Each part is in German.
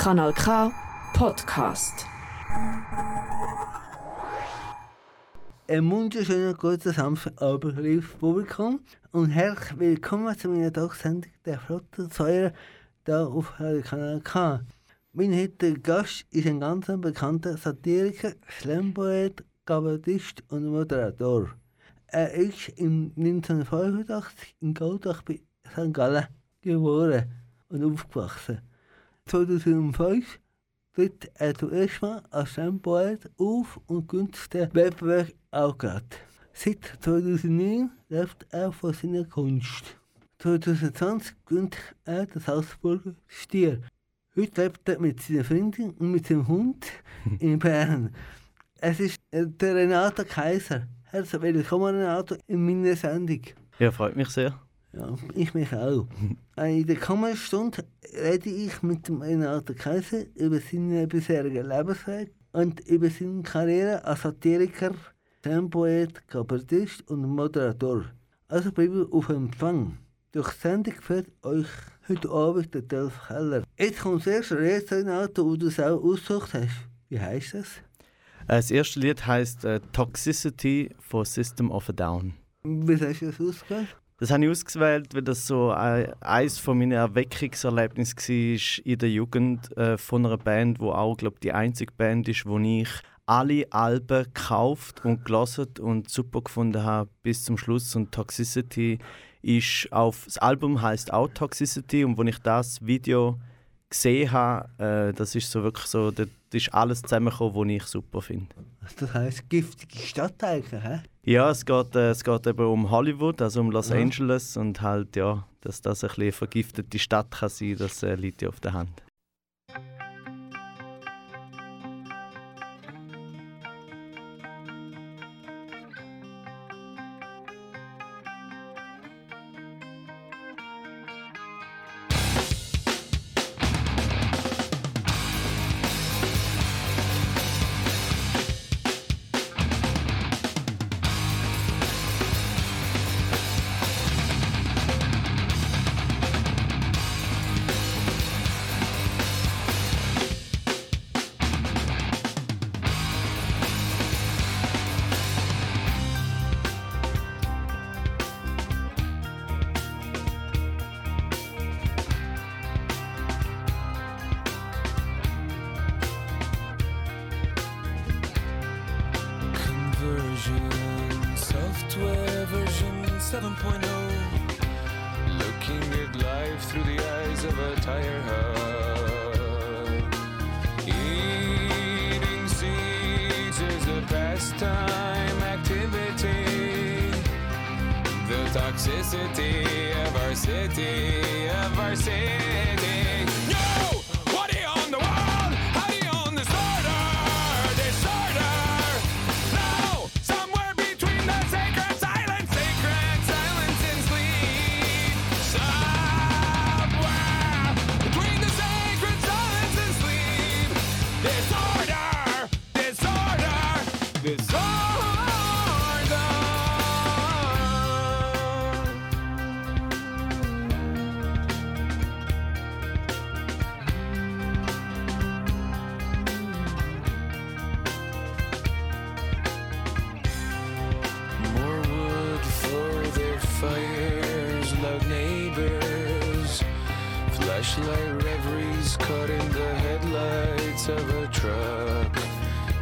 Kanal K Podcast. Ein wunderschöner guten Samstagabend, liebes Publikum, und herzlich willkommen zu meiner Talksendung der Flotte Säure hier auf Kanal K. Mein heutiger Gast ist ein ganz bekannter Satiriker, Slampoet, Kabarettist und Moderator. Er ist im 1985 in Goldach bei St. Gallen geboren und aufgewachsen. 2005 tritt er zuerst mal als Slampoet auf und den Wettbewerb gerade. Seit 2009 lebt er von seiner Kunst. 2020 gewinnt er das Salzburger Stier. Heute lebt er mit seiner Freundin und mit seinem Hund in Bern. Es ist der Renato Kaiser. Herzlich willkommen, Renato, in meiner Sendung. Ja, freut mich sehr. Ja, ich mich auch. In der kommenden Stunde rede ich mit dem Renato Kaiser über seinen bisherigen Lebensweg und über seine Karriere als Satiriker, Tempoet, Kabarettist und Moderator. Also bleibe auf Empfang. Durch Sendung führt euch heute Abend der Dolph Keller. Jetzt kommt das erste Lied, Renato, wo du es auch ausgesucht hast. Wie heißt das? Das erste Lied heißt äh, Toxicity von System of a Down. Wie hast du das ausgewählt? Das habe ich ausgewählt, weil das so eines von meinen Erweckungserlebnissen war in der Jugend äh, von einer Band, wo auch glaub, die einzige Band ist, wo ich alle Alben gekauft und gelesen und super gefunden habe bis zum Schluss. Und Toxicity ist auf das Album heißt auch Toxicity und wo ich das Video gesehen habe, äh, das ist so wirklich so, das ist alles zusammengekommen, was ich super finde. Das heisst giftige Stadt eigentlich, hä? Ja, es geht, äh, es geht eben um Hollywood, also um Los Ja. Angeles und halt, ja, dass das ein bisschen vergiftete Stadt kann sein, das äh, liegt ja auf der Hand. Flashlight reveries caught in the headlights of a truck.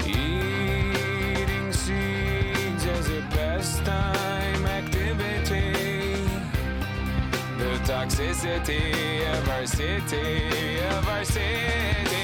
Eating seeds as a pastime activity. The toxicity of our city, of our city.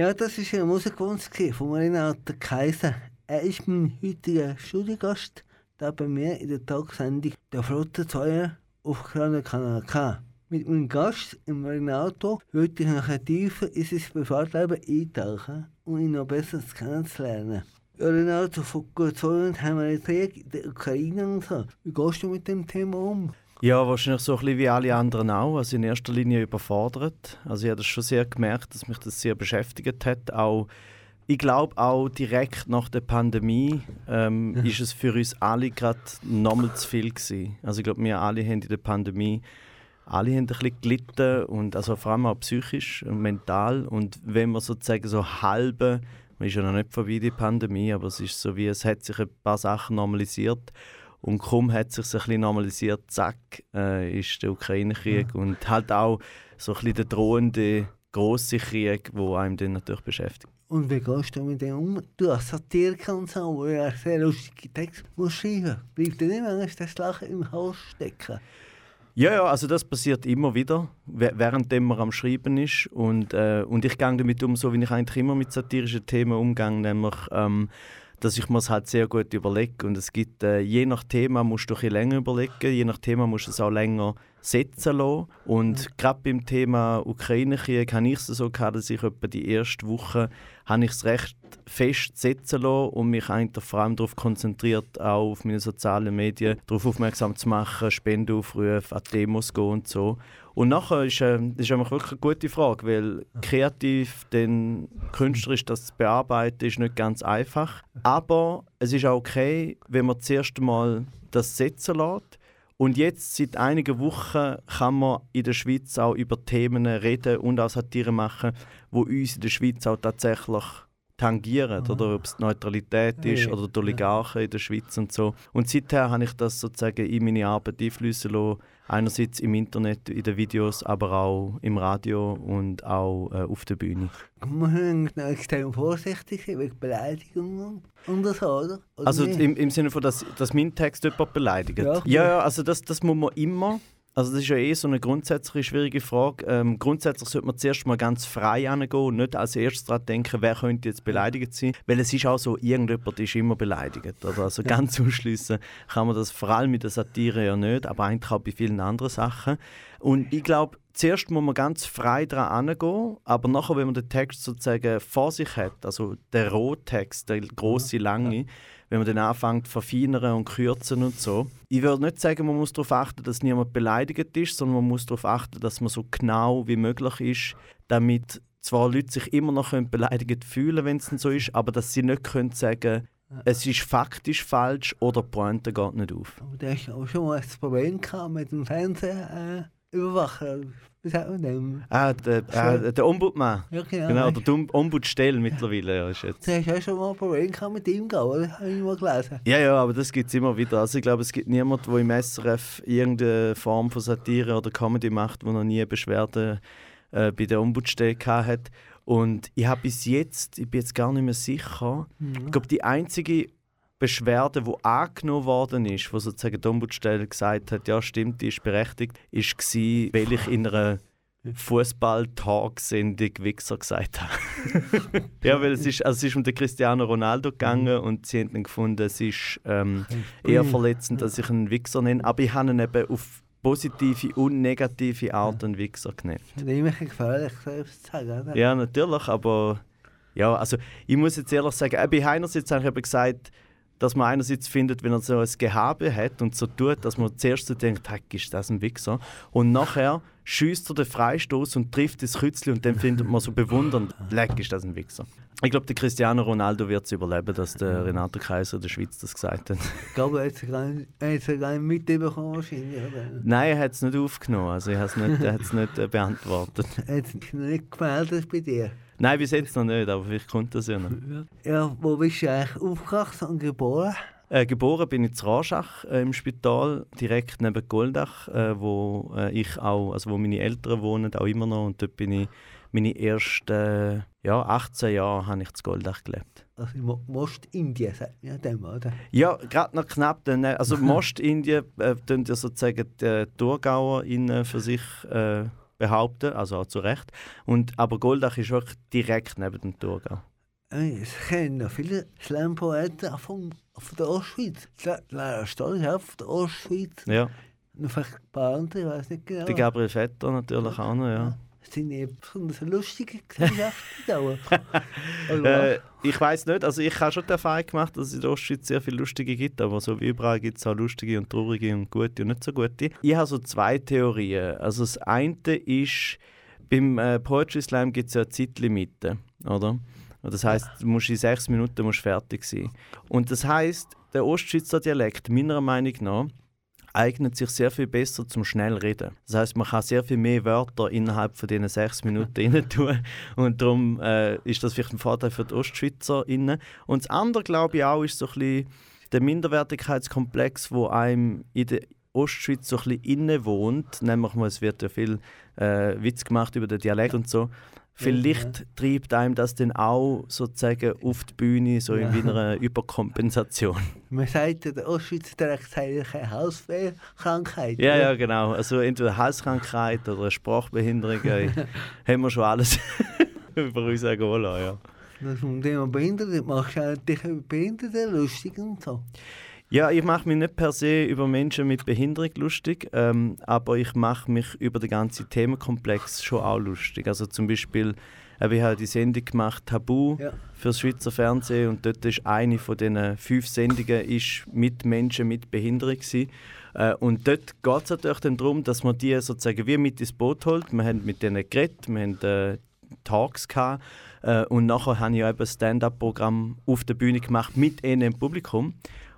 Ja, das war ein Musikwunsch von Renato Kaiser. Er ist mein heutiger Studiogast, da bei mir in der Tagsendung der Flotte 2 auf Kanal K. Mit meinem Gast, im Renato, würde ich nachher tiefer in sein Privatleben eintauchen, um ihn noch besser kennenzulernen. Ja, Renato, vor gut zwei Jahren haben wir einen Krieg in der Ukraine und so. Wie gehst du mit dem Thema um? Ja, wahrscheinlich so ein bisschen wie alle anderen auch. Also in erster Linie überfordert. Also ich habe das schon sehr gemerkt, dass mich das sehr beschäftigt hat. Auch, ich glaube auch direkt nach der Pandemie ähm, Ja. ist es für uns alle gerade nochmal zu viel gewesen. Also ich glaube, wir alle haben in der Pandemie alle haben ein bisschen gelitten und also vor allem auch psychisch und mental. Und wenn man sozusagen so halbe, man ist ja noch nicht vorbei die Pandemie, aber es ist so wie, es hat sich ein paar Sachen normalisiert und kaum hat sich ein bisschen normalisiert, zack, äh, ist der Ukraine-Krieg und halt auch so ein bisschen der drohende grosse Krieg, wo einem dann natürlich beschäftigt. Und wie gehst du mit dem um? Du hast Satiriker und so, wo ja sehr lustige Texte musst schreiben. Bleibt dir nicht manchmal das Lachen im Hals stecken? Ja, ja, also das passiert immer wieder, wä- während man am Schreiben ist. Und, äh, und ich gehe damit um, so wie ich eigentlich immer mit satirischen Themen umgehe, nämlich, ähm, dass ich mir es halt sehr gut überlege. Und es gibt, äh, je nach Thema musst du ein länger überlegen, je nach Thema musst du es auch länger setzen lassen. Und gerade beim Thema Ukraine-Krieg habe ich es so gehabt, dass ich etwa die erste Woche habe ich es recht fest setzen lassen und mich eigentlich vor allem darauf konzentriert, auch auf meine sozialen Medien, darauf aufmerksam zu machen, Spendenaufrufe, an Demos gehen und so. Und nachher ist, äh, das ist einfach wirklich eine gute Frage, weil kreativ, dann künstlerisch das zu bearbeiten, ist nicht ganz einfach. Aber es ist auch okay, wenn man zuerst mal das setzen lässt. Und jetzt, seit einigen Wochen, kann man in der Schweiz auch über Themen reden und auch Satire machen, wo uns in der Schweiz auch tatsächlich tangieren. Oder ob es die Neutralität ist Ja, oder die Oligarchen in der Schweiz und so. Und seither habe ich das sozusagen in meine Arbeit einfließen lassen. Einerseits im Internet, in den Videos, aber auch im Radio und auch äh, auf der Bühne. Man muss extrem vorsichtig sein wegen Beleidigungen und so, oder? oder Also im, im Sinne von, dass, dass mein Text jemand beleidigt? Ja. Ja, ja, also das, das muss man immer. Also das ist ja eh so eine grundsätzliche schwierige Frage. Ähm, grundsätzlich sollte man zuerst mal ganz frei angehen und nicht als erstes daran denken, wer könnte jetzt beleidigt sein. Weil es ist auch so, irgendjemand ist immer beleidigt. Oder? Also ganz ausschließen kann man das vor allem mit der Satire ja nicht, aber eigentlich auch bei vielen anderen Sachen. Und ich glaube, zuerst muss man ganz frei daran angehen, aber nachher, wenn man den Text sozusagen vor sich hat, also der Rohtext, der große, lange, wenn man dann anfängt zu verfeinern und kürzen und so. Ich würde nicht sagen, man muss darauf achten, dass niemand beleidigt ist, sondern man muss darauf achten, dass man so genau wie möglich ist, damit zwar Leute sich immer noch beleidigt fühlen, wenn es denn so ist, aber dass sie nicht können sagen, es ist faktisch falsch oder die Pointe geht nicht auf. Aber du hast auch schon mal ein Problem gehabt mit dem Fernsehüberwacher. Äh, Überwacher. Wie sagt man dem? Ah, der, äh, der Ombudsmann. Ja, genau. Genau, oder die Ombudsstelle mittlerweile. Ja, ist jetzt. Du hast auch schon mal ein Problem gehabt mit ihm, oder? Habe ich mal gelesen. Ja, ja, aber das gibt es immer wieder. Also ich glaube, es gibt niemanden, der im SRF irgendeine Form von Satire oder Comedy macht, der noch nie eine Beschwerde äh, bei der Ombudsstelle hat. Und ich habe bis jetzt, ich bin jetzt gar nicht mehr sicher, ich glaube, die einzige Beschwerde, die angenommen worden ist, wo sozusagen die Ombudsstelle gesagt hat, ja stimmt, die ist berechtigt, ist war, weil ich in einer Fußball-Talk-Sendung Wichser gesagt habe. ja, weil es ist, also es ist um den Cristiano Ronaldo gegangen und sie haben dann gefunden, es ist ähm, eher verletzend, dass ich einen Wichser nenne. Aber ich habe ihn eben auf positive und negative Art einen Wichser genannt. Das ist immer gefährlich, selbst zu sagen, oder? Ja, natürlich, aber ja, also ich muss jetzt ehrlich sagen, äh, bei einerseits habe ich eben gesagt, dass man einerseits findet, wenn er so ein Gehabe hat und so tut, dass man zuerst so denkt, heck, ist das ein Wichser? Und nachher schießt er den Freistoß und trifft das Kützli und dann findet man so bewundernd, leck, ist das ein Wichser? Ich glaube, der Cristiano Ronaldo wird es überleben, dass der Renato Kaiser der Schweiz das gesagt hat. Ich glaube, er hat es gar nicht, mitbekommen wahrscheinlich. Oder? Nein, er hat es nicht aufgenommen, also er hat es nicht, hat's nicht äh, beantwortet. Er hat noch nicht gemeldet bei dir. Nein, bis jetzt noch nicht, aber vielleicht kommt das ja noch. Ja, wo bist du eigentlich aufgewachsen und geboren? Äh, geboren bin ich in Rorschach äh, im Spital, direkt neben Goldach, äh, wo äh, ich auch, also wo meine Eltern wohnen, auch immer noch. Und dort bin ich meine ersten ja, 18 Jahre habe ich in Goldach gelebt. Also in Mo- Mostindien, sagt man ja dem, oder? Ja, gerade noch knapp. Dann, äh, also Mostindien äh, tun ja sozusagen die Thurgauer innen für sich äh, behaupten, also auch zu Recht. Und, aber Goldach ist wirklich direkt neben dem Thurgau. Äh, Ich kenne noch viele Slam-Poeten von, von der Ostschweiz. Lara Stoll, ja, von der Ostschweiz. Ja. Noch vielleicht ein paar andere, ich weiß nicht genau. Der Gabriel Vetter natürlich auch noch, ja. Das sind nicht besonders lustige Gesellschaften da. Also, Äh, ich weiß nicht, also ich habe schon die Erfahrung gemacht, dass es in der Ostschweiz sehr viele lustige gibt, aber so wie überall gibt es auch lustige und traurige und gute und nicht so gute. Ich habe so zwei Theorien. Also das eine ist, beim äh, Poetry Slam gibt es ja eine Zeitlimite, oder? Das heißt, du musst in sechs Minuten musst fertig sein. Und das heißt, der Ostschweizer Dialekt, meiner Meinung nach, eignet sich sehr viel besser zum schnell reden. Das heißt, man kann sehr viel mehr Wörter innerhalb von diesen sechs Minuten rein tun und darum äh, ist das vielleicht ein Vorteil für die Ostschweizer innen. Und das andere glaube ich auch ist so ein bisschen der Minderwertigkeitskomplex, wo einem in der Ostschweiz so ein bisschen inne wohnt. Nämlich es wird ja viel äh, Witz gemacht über den Dialekt und so. Vielleicht treibt einem das dann auch sozusagen auf die Bühne, so in einer Überkompensation. Man sagt ja, der Ostschweizer direkt sei keine Hauskrankheit. Ja, ja, genau. Also entweder Halskrankheit oder eine Sprachbehinderung, haben wir schon alles über uns sagen lassen, ja. Das vom Thema Behinderte machst du dich über Behinderte lustig und so. Ja, ich mache mich nicht per se über Menschen mit Behinderung lustig, ähm, aber ich mache mich über den ganzen Themenkomplex schon auch lustig. Also zum Beispiel habe ich halt die Sendung gemacht Tabu Ja. für das Schweizer Fernsehen und dort ist eine von diesen fünf Sendungen ist mit Menschen mit Behinderung gewesen. Äh, und dort geht es natürlich dann darum, dass man die sozusagen wie mit ins Boot holt. Wir haben mit denen geredet, wir haben äh, Talks gehabt äh, und nachher habe ich auch eben ein Stand-up-Programm auf der Bühne gemacht mit ihnen im Publikum.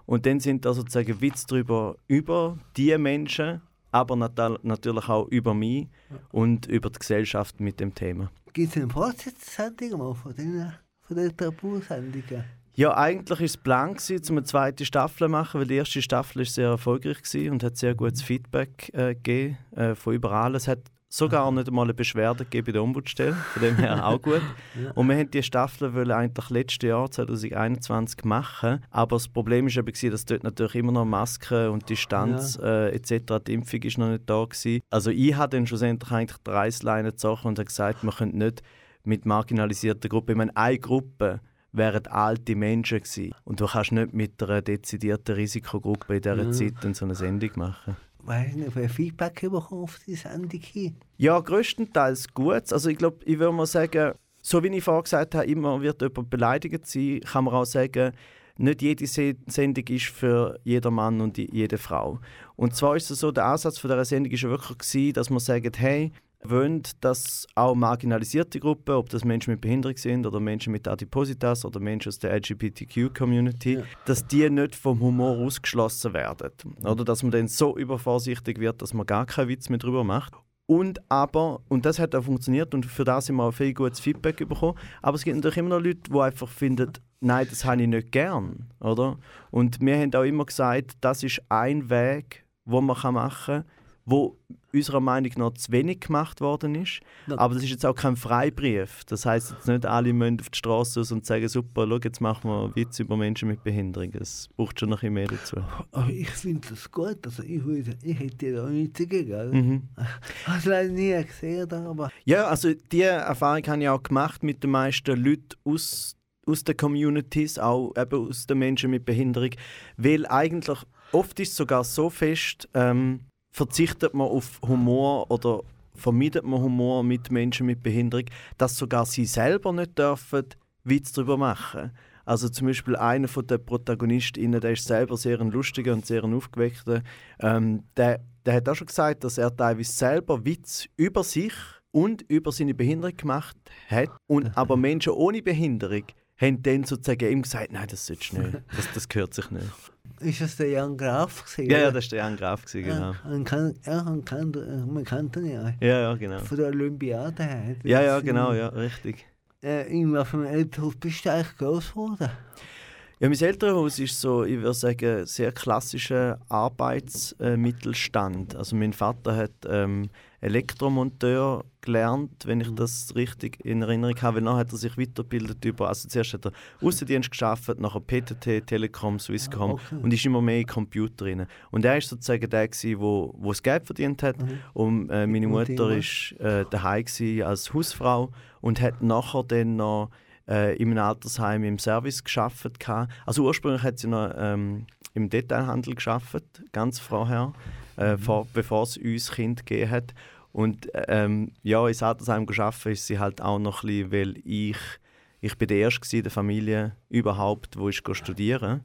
Und dann sind da sozusagen Witze drüber über die Menschen, aber nat natürlich auch über mich und über die Gesellschaft mit dem Thema. Gibt es eine Fortsetzungssendung mal von den, von den Tabu-Sendungen? Ja, eigentlich war es Plan, um eine zweite Staffel zu machen, weil die erste Staffel ist sehr erfolgreich und hat sehr gutes Feedback äh, gegeben äh, von überall. Es hat sogar nicht einmal eine Beschwerde gegeben bei der Ombudsstelle, von dem her auch gut. Und wir haben die Staffel wollen eigentlich letztes Jahr, 2021, machen, aber das Problem war eben, dass dort natürlich immer noch Masken und Distanz äh, etc., die Impfung ist noch nicht da gewesen. Also ich habe dann schlussendlich eigentlich die Reisleine gezogen und habe gesagt, wir können nicht mit marginalisierten Gruppen, ich meine, eine Gruppe wären alte Menschen gewesen. Und du kannst nicht mit einer dezidierten Risikogruppe in dieser Zeit dann so eine Sendung machen. Weiß nicht, wer Feedback bekommen auf die Sendung hin. Ja, größtenteils gut. Also ich glaube, ich würde mal sagen, so wie ich vorher gesagt habe, immer wird jemand beleidigt sein, kann man auch sagen, nicht jede Se Sendung ist für jeder Mann und jede Frau. Und zwar ist es so, der Ansatz von dieser Sendung ja wirklich dass man sagt, hey, wollen, dass auch marginalisierte Gruppen, ob das Menschen mit Behinderung sind oder Menschen mit Adipositas oder Menschen aus der LGBTQ-Community, Ja. dass die nicht vom Humor ausgeschlossen werden. Oder dass man dann so übervorsichtig wird, dass man gar keinen Witz mehr drüber macht. Und aber, und das hat auch funktioniert und für das haben wir auch viel gutes Feedback bekommen, aber es gibt natürlich immer noch Leute, die einfach finden, nein, das habe ich nicht gern, oder? Und wir haben auch immer gesagt, das ist ein Weg, wo man machen kann, wo unserer Meinung nach zu wenig gemacht worden ist. Aber das ist jetzt auch kein Freibrief. Das heißt jetzt nicht, alle müssen auf die Straße raus und sagen, super, schau, jetzt machen wir Witz über Menschen mit Behinderung. Es braucht schon noch ein bisschen mehr dazu. Aber ich finde das gut. Also ich, würde, ich hätte da nichts dagegen. gell? Mhm. Hast du leider nie gesehen, aber Ja, also diese Erfahrung habe ich auch gemacht mit den meisten Leuten aus, aus den Communities, auch eben aus den Menschen mit Behinderung. Weil eigentlich oft ist es sogar so fest, ähm, verzichtet man auf Humor oder vermeidet man Humor mit Menschen mit Behinderung, dass sogar sie selber nicht dürfen Witz darüber machen. Also zum Beispiel einer von den ProtagonistInnen, der ist selber sehr ein lustiger und sehr ein aufgeweckter, ähm, der, der hat auch schon gesagt, dass er teilweise selber Witz über sich und über seine Behinderung gemacht hat. Und aber Menschen ohne Behinderung haben dann sozusagen ihm gesagt, nein, das sollst du nicht, das, das gehört sich nicht. ist das der Jan Graf gesehen? Ja, ja, das war der Jan Graf, gewesen, genau. Ja, man kann, ja, man kann, man kennt ihn ja. Ja, ja, genau. Von der Olympiade her. Ja, ja, genau, ja, richtig. Äh, in welchem Elternhaus bist du eigentlich groß geworden? Ja, mein Elternhaus ist so, ich würde sagen, sehr klassischer Arbeitsmittelstand. Also mein Vater hat ähm, Elektromonteur gelernt, wenn ich Mhm. das richtig in Erinnerung habe. Weil dann hat er sich weitergebildet über, also zuerst hat er Außendienst geschafft, nachher PTT, Telekom, Swisscom Ah, okay. und ist immer mehr in Computer rein. Und er ist sozusagen der wo, wo das Geld verdient hat und äh, meine Mutter ist äh, daheim als Hausfrau und hat nachher dann noch äh, einem Altersheim im Service geschafft. Also ursprünglich hat sie noch ähm, im Detailhandel geschafft, ganz vorher, äh, vor, bevor es uns Kind gegeben hat. Und ähm, ja, ins Altersheim geschafft ist sie halt auch noch ein bisschen, weil ich ich bin der Erste in der Familie überhaupt, wo ich studieren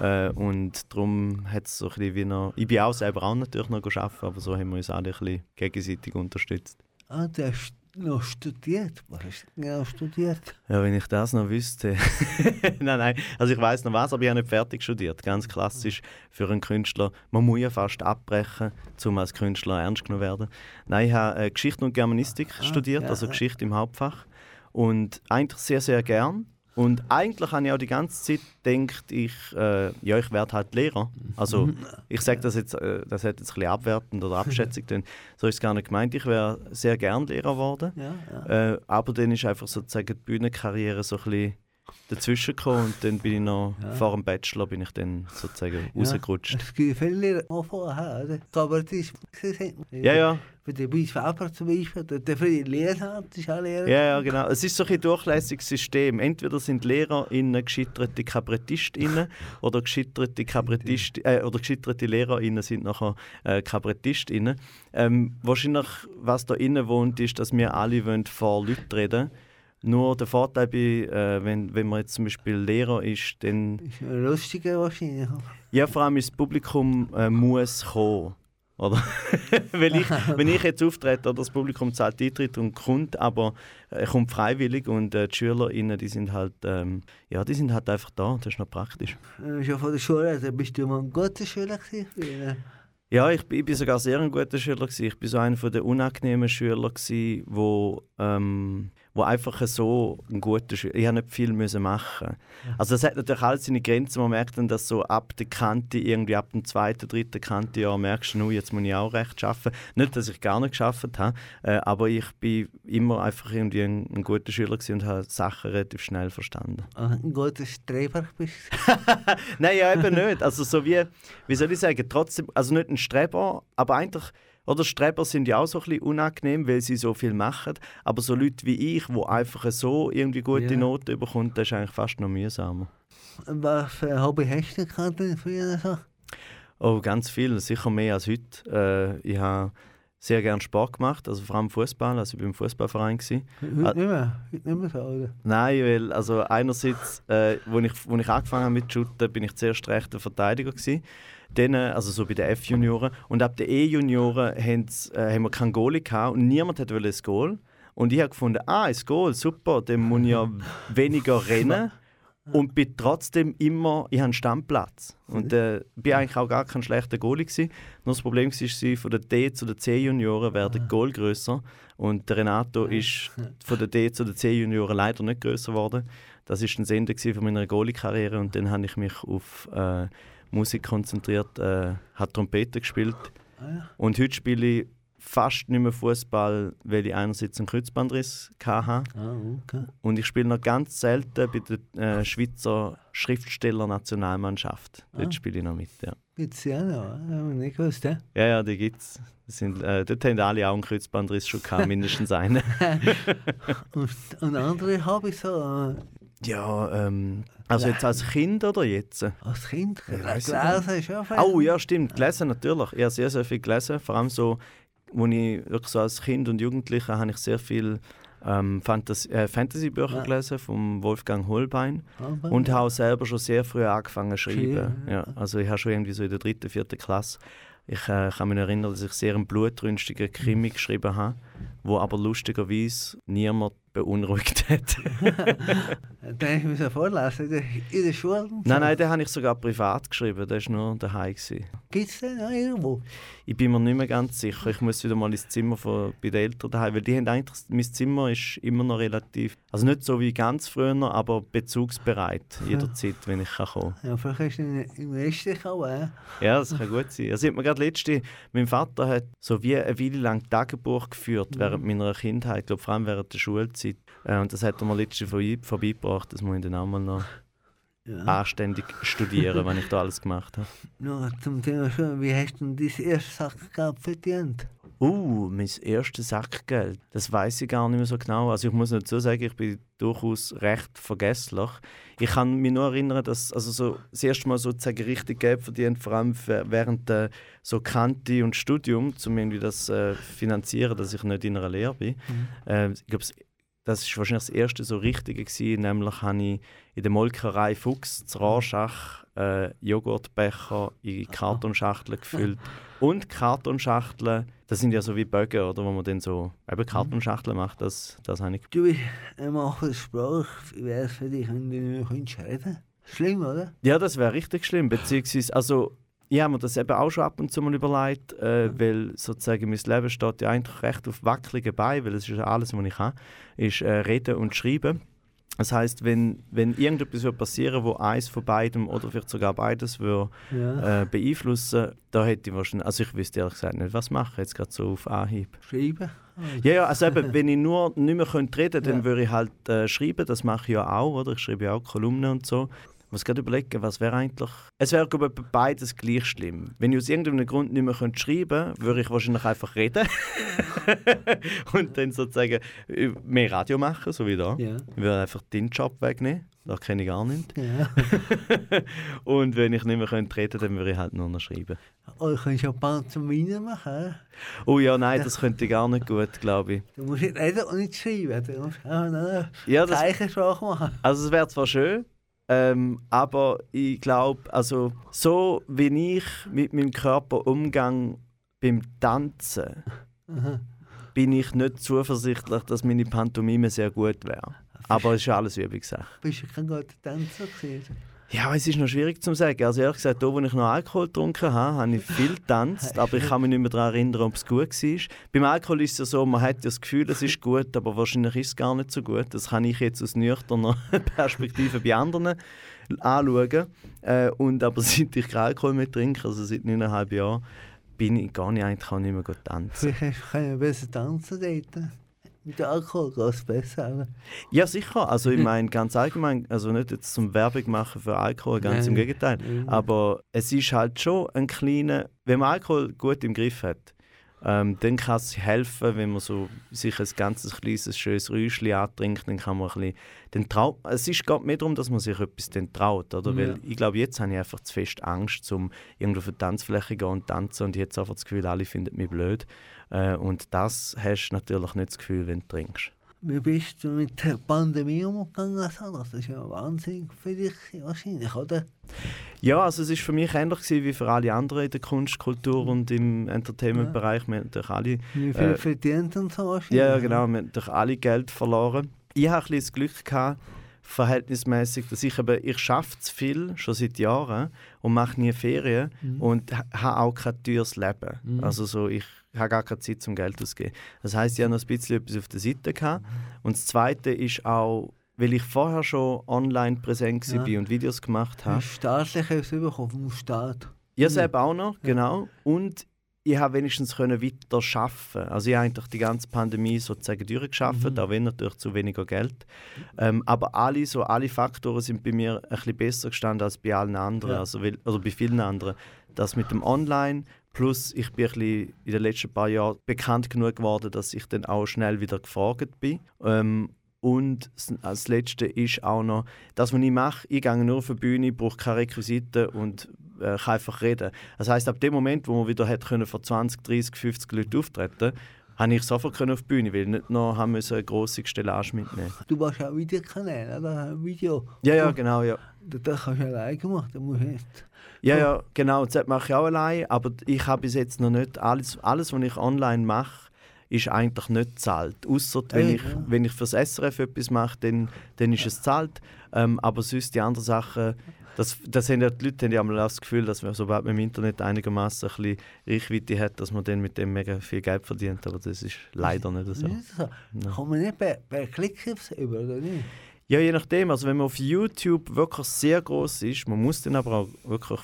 äh, und darum hat es so ein bisschen wie noch, ich bin auch selber auch natürlich noch gearbeitet, aber so haben wir uns alle ein bisschen gegenseitig unterstützt. Ah, du hast noch studiert. Was hast du genau studiert? Ja, wenn ich das noch wüsste. nein, nein. Also ich weiß noch was, aber ich habe nicht fertig studiert. Ganz klassisch für einen Künstler. Man muss ja fast abbrechen, um als Künstler ernst genommen werden. Nein, ich habe äh, Geschichte und Germanistik studiert, ja, also. Geschichte im Hauptfach. Und eigentlich sehr, sehr gern. Und eigentlich habe ich auch die ganze Zeit gedacht, ich, äh, ja, ich werde halt Lehrer. Also ich sage das jetzt, äh, das hat jetzt ein bisschen abwertend oder abschätzig, denn so ist es gar nicht gemeint. Ich wäre sehr gern Lehrer geworden. Ja, ja. Äh, aber dann ist einfach sozusagen die Bühnenkarriere so ein bisschen dazwischen gekommen und dann bin ich noch, vor dem Bachelor bin ich dann sozusagen rausgerutscht. Es gibt viele auch vorher, oder? Kabarettist. Ja, ja, Für den Luis Faber zum Beispiel, der, der Friedrich Lehrhardt ist auch Lehrer. ja, ja, genau. Es ist so ein durchlässiges System. Entweder sind LehrerInnen gescheiterte KabarettistInnen oder gescheiterte Kabarettist äh, oder gescheiterte LehrerInnen sind nachher äh, KabarettistInnen. Ähm, wahrscheinlich, was da innen wohnt, ist, dass wir alle wollen vor Leuten reden Nur der Vorteil, bei, äh, wenn, wenn man jetzt zum Beispiel Lehrer ist, dann Ist lustiger wahrscheinlich. Ja, vor allem ist das Publikum äh, muss kommen. Oder? Weil ich, wenn ich jetzt auftrete, oder das Publikum zahlt Eintritt und kommt, aber äh, kommt freiwillig und äh, die SchülerInnen, die sind halt, ähm, ja, die sind halt einfach da. Das ist noch praktisch. Äh, Schon von der Schule, also bist du mal ein guter Schüler gewesen? früher? Ja, ich, bin- ich bin sogar sehr ein guter Schüler gewesen. Ich bin so einer den unangenehmen Schüler gewesen, wo, ähm, wo einfach so ein guter Schüler. Ich habe nicht viel müssen machen. Also das hat natürlich alles seine Grenzen. Man merkt dann, dass so ab der Kante irgendwie ab dem zweiten, dritten Kantejahr merkst du, «Nu, jetzt muss ich auch recht schaffen. Nicht, dass ich gar nicht geschafft habe, äh, aber ich bin immer einfach irgendwie ein, ein guter Schüler gewesen und habe Sachen relativ schnell verstanden. Also ein guter Streber bist Nein, ja, eben nicht. Also so wie, wie soll ich sagen, trotzdem, also nicht ein Streber, aber eigentlich, oder Streber sind ja auch so ein bisschen unangenehm, weil sie so viel machen, aber so Leute wie ich, die einfach so irgendwie gute Ja. Noten bekommen, das ist eigentlich fast noch mühsamer. Was für ein Hobby hast du gehabt denn früher so? Oh, ganz viel, sicher mehr als heute. Äh, ich habe sehr gerne Sport gemacht, also vor allem Fußball, also ich war im Fußballverein. Heute nicht mehr, heute nicht mehr so, oder? Nein, weil also einerseits, äh, wo, ich, wo ich angefangen habe mit Shooten, bin ich zuerst rechter Verteidiger gewesen. Dann, also so bei den F-Junioren. Und ab den E-Junioren äh, haben wir keinen Goalie gehabt und niemand wollte ein Goal. Und ich habe gefunden, ah, ein Goal, super, dann muss ich ja weniger rennen. Und bin trotzdem immer, ich habe einen Stammplatz. Und äh, bin eigentlich auch gar kein schlechter Goalie gewesen. Nur das Problem war, von der D zu den C-Junioren werden Goal grösser. Und der Renato ist von der D zu den C-Junioren leider nicht grösser geworden. Das war ein Ende von meiner Goalie-Karriere. Und dann habe ich mich auf äh, Musik konzentriert, äh, habe Trompete gespielt. Und heute spiele ich fast nicht mehr Fußball, weil ich einerseits einen Kreuzbandriss hatte. Ah, okay. Und ich spiele noch ganz selten bei der äh, Schweizer Schriftsteller-Nationalmannschaft. Dort Ah. spiele ich noch mit, ja. Gibt es ja noch, das haben nicht gewusst, ja? Ja, ja, die gibt's. Das sind, äh, dort haben alle auch einen Kreuzbandriss schon gehabt, mindestens einen. Und, und andere Hobbys so, äh, ja, ähm, also jetzt als Kind oder jetzt? als Kind, gelesen ist ja viel. Oh ja, stimmt, gelesen natürlich. Ich habe sehr, sehr viel gelesen. Vor allem so, wo ich wirklich so als Kind und Jugendlicher habe ich sehr viel ähm, Fantas äh, Fantasy-Bücher Ja. gelesen vom Wolfgang Holbein. Aber- Und habe auch selber schon sehr früh angefangen zu schreiben. Schreiben, Ja, also ich habe schon irgendwie so in der dritten, vierten Klasse, ich äh, kann mich erinnern, dass ich sehr einen blutrünstigen Krimi geschrieben habe, wo aber lustigerweise niemand beunruhigt hat. Den musst du vorlesen in der, Schule. nein, nein, den habe ich sogar privat geschrieben, der war nur daheim. Gibt es den noch irgendwo? Ich bin mir nicht mehr ganz sicher. Ich muss wieder mal ins Zimmer von, bei den Eltern daheim, weil die haben eigentlich, mein Zimmer ist immer noch relativ, also nicht so wie ganz früher, aber bezugsbereit jederzeit, wenn ich kann kommen. Ja, vielleicht hast du ihn im auch, äh? Ja, das kann gut sein. Also, ich hab mir gerade letzte, mein Vater hat so wie eine Weile lang Tagebuch geführt während meiner Kindheit, glaube vor allem während der Schulzeit. Äh, und das hat er mir letzte vorbei, vorbeigebracht, das muss ich dann auch mal noch Ja. anständig studieren, wenn ich da alles gemacht habe. Noch zum Thema Schule, wie hast du denn dein erstes Sackgeld verdient? Uh, mein erstes Sackgeld. Das weiß ich gar nicht mehr so genau. Also ich muss dazu sagen, ich bin durchaus recht vergesslich. Ich kann mich nur erinnern, dass also so das erste Mal sozusagen richtig Geld verdient, vor allem während der so Kante und Studium, um irgendwie das äh, finanzieren, dass ich nicht in einer Lehre bin. Äh, ich glaube, das war wahrscheinlich das erste so richtige gewesen, nämlich habe ich in der Molkerei Fuchs zu Rorschach äh, Joghurtbecher in Kartonschachteln gefüllt und Kartonschachteln, das sind ja so wie Bögen, oder, wo man dann so eben Kartonschachteln macht, das, das habe ich Du bist ein Macher der Sprache. Wäre es für dich, wenn du nicht mehr reden Schlimm, oder? Ja, das wäre richtig schlimm. Beziehungsweise, also, ich habe mir das eben auch schon ab und zu mal überlegt, äh, weil sozusagen mein Leben steht ja eigentlich recht auf wackeligen Beinen, weil es ist ja alles, was ich kann, ist äh, reden und schreiben. Das heißt, wenn, wenn irgendetwas würde passieren wo eins von beidem oder vielleicht sogar beides würde, Ja. äh, beeinflussen, da hätte ich wahrscheinlich, also ich wüsste ehrlich gesagt nicht, was machen jetzt gerade so auf Anhieb. Schreiben? Ja, ja, also eben, wenn ich nur nicht mehr könnte reden dann Ja. würde ich halt äh, schreiben, das mache ich ja auch, oder? Ich schreibe ja auch Kolumnen und so. Ich muss gerade überlegen, was wäre eigentlich... Es wäre, glaube ich, beides gleich schlimm. Wenn ich aus irgendeinem Grund nicht mehr könnte schreiben könnte, würde ich wahrscheinlich einfach reden. und dann sozusagen äh, mehr Radio machen, so wie da. Ja. Ich würde einfach den Job wegnehmen, das kenne ich gar nicht. Ja. und wenn ich nicht mehr könnte reden dann würde ich halt nur noch schreiben. Oder könntest du auch Pantomime machen. Oh ja, nein, das könnte ich gar nicht gut, glaube ich. Du musst nicht reden und nicht schreiben. Du musst auch eine Ja, das Zeichensprache machen. Also es wäre zwar schön, ähm, aber ich glaube, also so wie ich mit meinem Körper umgang beim Tanzen, bin ich nicht zuversichtlich, dass meine Pantomime sehr gut wäre. Aber es ist alles Übungssache. Bist du kein guter Tänzer gewesen? Ja, es ist noch schwierig zu sagen. Also ehrlich gesagt, da wo ich noch Alkohol getrunken habe, habe ich viel getanzt, aber ich kann mich nicht mehr daran erinnern, ob es gut war. Beim Alkohol ist es ja so, man hat das Gefühl, es ist gut, aber wahrscheinlich ist es gar nicht so gut. Das kann ich jetzt aus nüchterner Perspektive bei anderen anschauen. Äh, und aber seit ich keinen Alkohol mehr trinke, also seit neuneinhalb Jahren, bin ich gar nicht, eigentlich auch nicht mehr tanzen. Vielleicht können besser tanzen dort. Mit Alkohol geht es besser. Ja, sicher. Also ich meine ganz allgemein, also nicht jetzt zum Werbung machen für Alkohol, ganz im Nein. Gegenteil. Mhm. Aber es ist halt schon ein kleiner, wenn man Alkohol gut im Griff hat, ähm, dann kann es helfen, wenn man so sich ein ganzes kleines schönes Räuschchen antrinkt, dann kann man ein bisschen, dann traut, es ist geht mehr darum, dass man sich etwas dann traut, oder? Ja. Weil ich glaube, jetzt habe ich einfach zu fest Angst, um irgendwo auf eine Tanzfläche zu gehen und tanzen und jetzt einfach das Gefühl, alle finden mich blöd. Äh, und das hast du natürlich nicht das Gefühl, wenn du trinkst. Wie bist du mit der Pandemie umgegangen? Also, Das ist ja Wahnsinn für dich wahrscheinlich, oder? Ja, also es ist für mich ähnlich gewesen wie für alle anderen in der Kunst, Kultur und im Entertainment-Bereich. Wir haben natürlich alle Wie viel Äh, verdient und so wahrscheinlich? Ja, ja, genau. Wir haben durch alle Geld verloren. Ich habe ein bisschen das Glück gehabt, verhältnismäßig, dass ich eben, ich schaffe zu viel, schon seit Jahren, und mache nie Ferien und ha- habe auch kein teures Leben. Mhm. Also so, ich habe gar keine Zeit zum Geld auszugeben. Das heißt, ich habe noch ein bisschen etwas auf der Seite gehabt. Und das Zweite ist auch, weil ich vorher schon online präsent Ja. war und Videos gemacht habe. Hast du bekommen vom Staat? Ja, Mhm. selber auch noch, genau. Und ich habe wenigstens können weiter arbeiten. Also ich habe eigentlich die ganze Pandemie sozusagen durchgeschafft, Mhm. auch wenn natürlich zu weniger Geld. Ähm, aber alle, so, alle Faktoren sind bei mir ein bisschen besser gestanden als bei allen anderen, Ja. also weil, oder bei vielen anderen. Das mit dem Online, plus ich bin ein bisschen in den letzten paar Jahren bekannt genug geworden, dass ich dann auch schnell wieder gefragt bin. Ähm, und als Letzte ist auch noch, das, was ich mache, ich gehe nur auf die Bühne, brauche keine Requisiten und äh, kann einfach reden. Das heißt, ab dem Moment, wo man wieder hätte können vor 20, 30, 50 Leuten auftreten habe ich sofort können auf die Bühne, weil nicht noch haben müssen eine grosse Stellage mitnehmen. Du machst auch Videokanäle, oder? Ein Video. Ja, ja, genau, ja. Das das kannst du alleine machen. Da musst du nicht. Ja, ja, genau. Das mache ich auch allein, aber ich habe bis jetzt noch nicht alles, alles was ich online mache, ist eigentlich nicht zahlt. Außer wenn, Ey, ich, ja. wenn ich fürs SRF etwas mache, dann, dann ist es zahlt. Ähm, aber sonst die anderen Sachen, das, das haben ja die Leute haben ja einmal das Gefühl, dass man, sobald man im Internet einigermaßen ein bisschen Reichweite hat, dass man dann mit dem mega viel Geld verdient. Aber das ist leider nicht so. Nicht so. Kann man nicht per, per Klicks über, oder nicht? Ja, je nachdem. Also wenn man auf YouTube wirklich sehr groß ist, man muss dann aber auch wirklich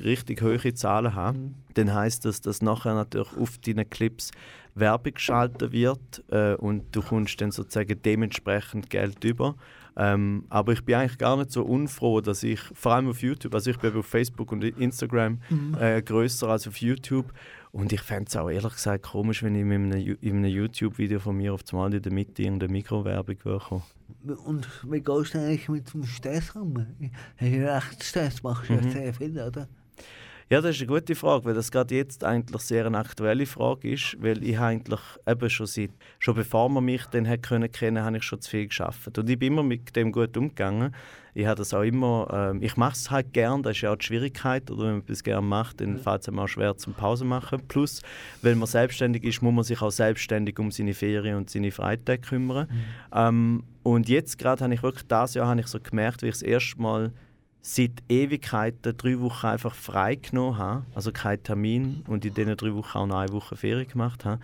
richtig hohe Zahlen haben, dann heißt das, dass nachher natürlich auf deinen Clips Werbung geschaltet wird äh, und du kommst dann sozusagen dementsprechend Geld über. Ähm, aber ich bin eigentlich gar nicht so unfroh, dass ich, vor allem auf YouTube, also ich bin auf Facebook und Instagram äh, größer als auf YouTube und ich fände es auch ehrlich gesagt komisch, wenn ich in einem, einem YouTube-Video von mir auf einmal in der Mitte irgendeine Mikrowerbung würde. Und wie gehst du eigentlich mit dem Stress um? Du recht Stress? Machst du Mhm. ja sehr viel, oder? Ja, das ist eine gute Frage, weil das gerade jetzt eigentlich sehr eine aktuelle Frage ist, weil ich eigentlich eben schon seit, schon bevor man mich dann hat können kennen, habe ich schon zu viel geschafft und ich bin immer mit dem gut umgegangen. Ich habe das auch immer, ähm, ich mache es halt gern, das ist ja auch die Schwierigkeit, oder wenn man etwas gerne macht, dann fällt es einem auch schwer zum Pause machen. Plus, wenn man selbstständig ist, muss man sich auch selbstständig um seine Ferien und seine Freitage kümmern. Ähm, und jetzt gerade habe ich wirklich das Jahr habe ich so gemerkt, wie ich das erste Mal seit Ewigkeiten drei Wochen einfach frei genommen habe, also kein Termin und in diesen drei Wochen auch noch eine Woche Ferien gemacht habe,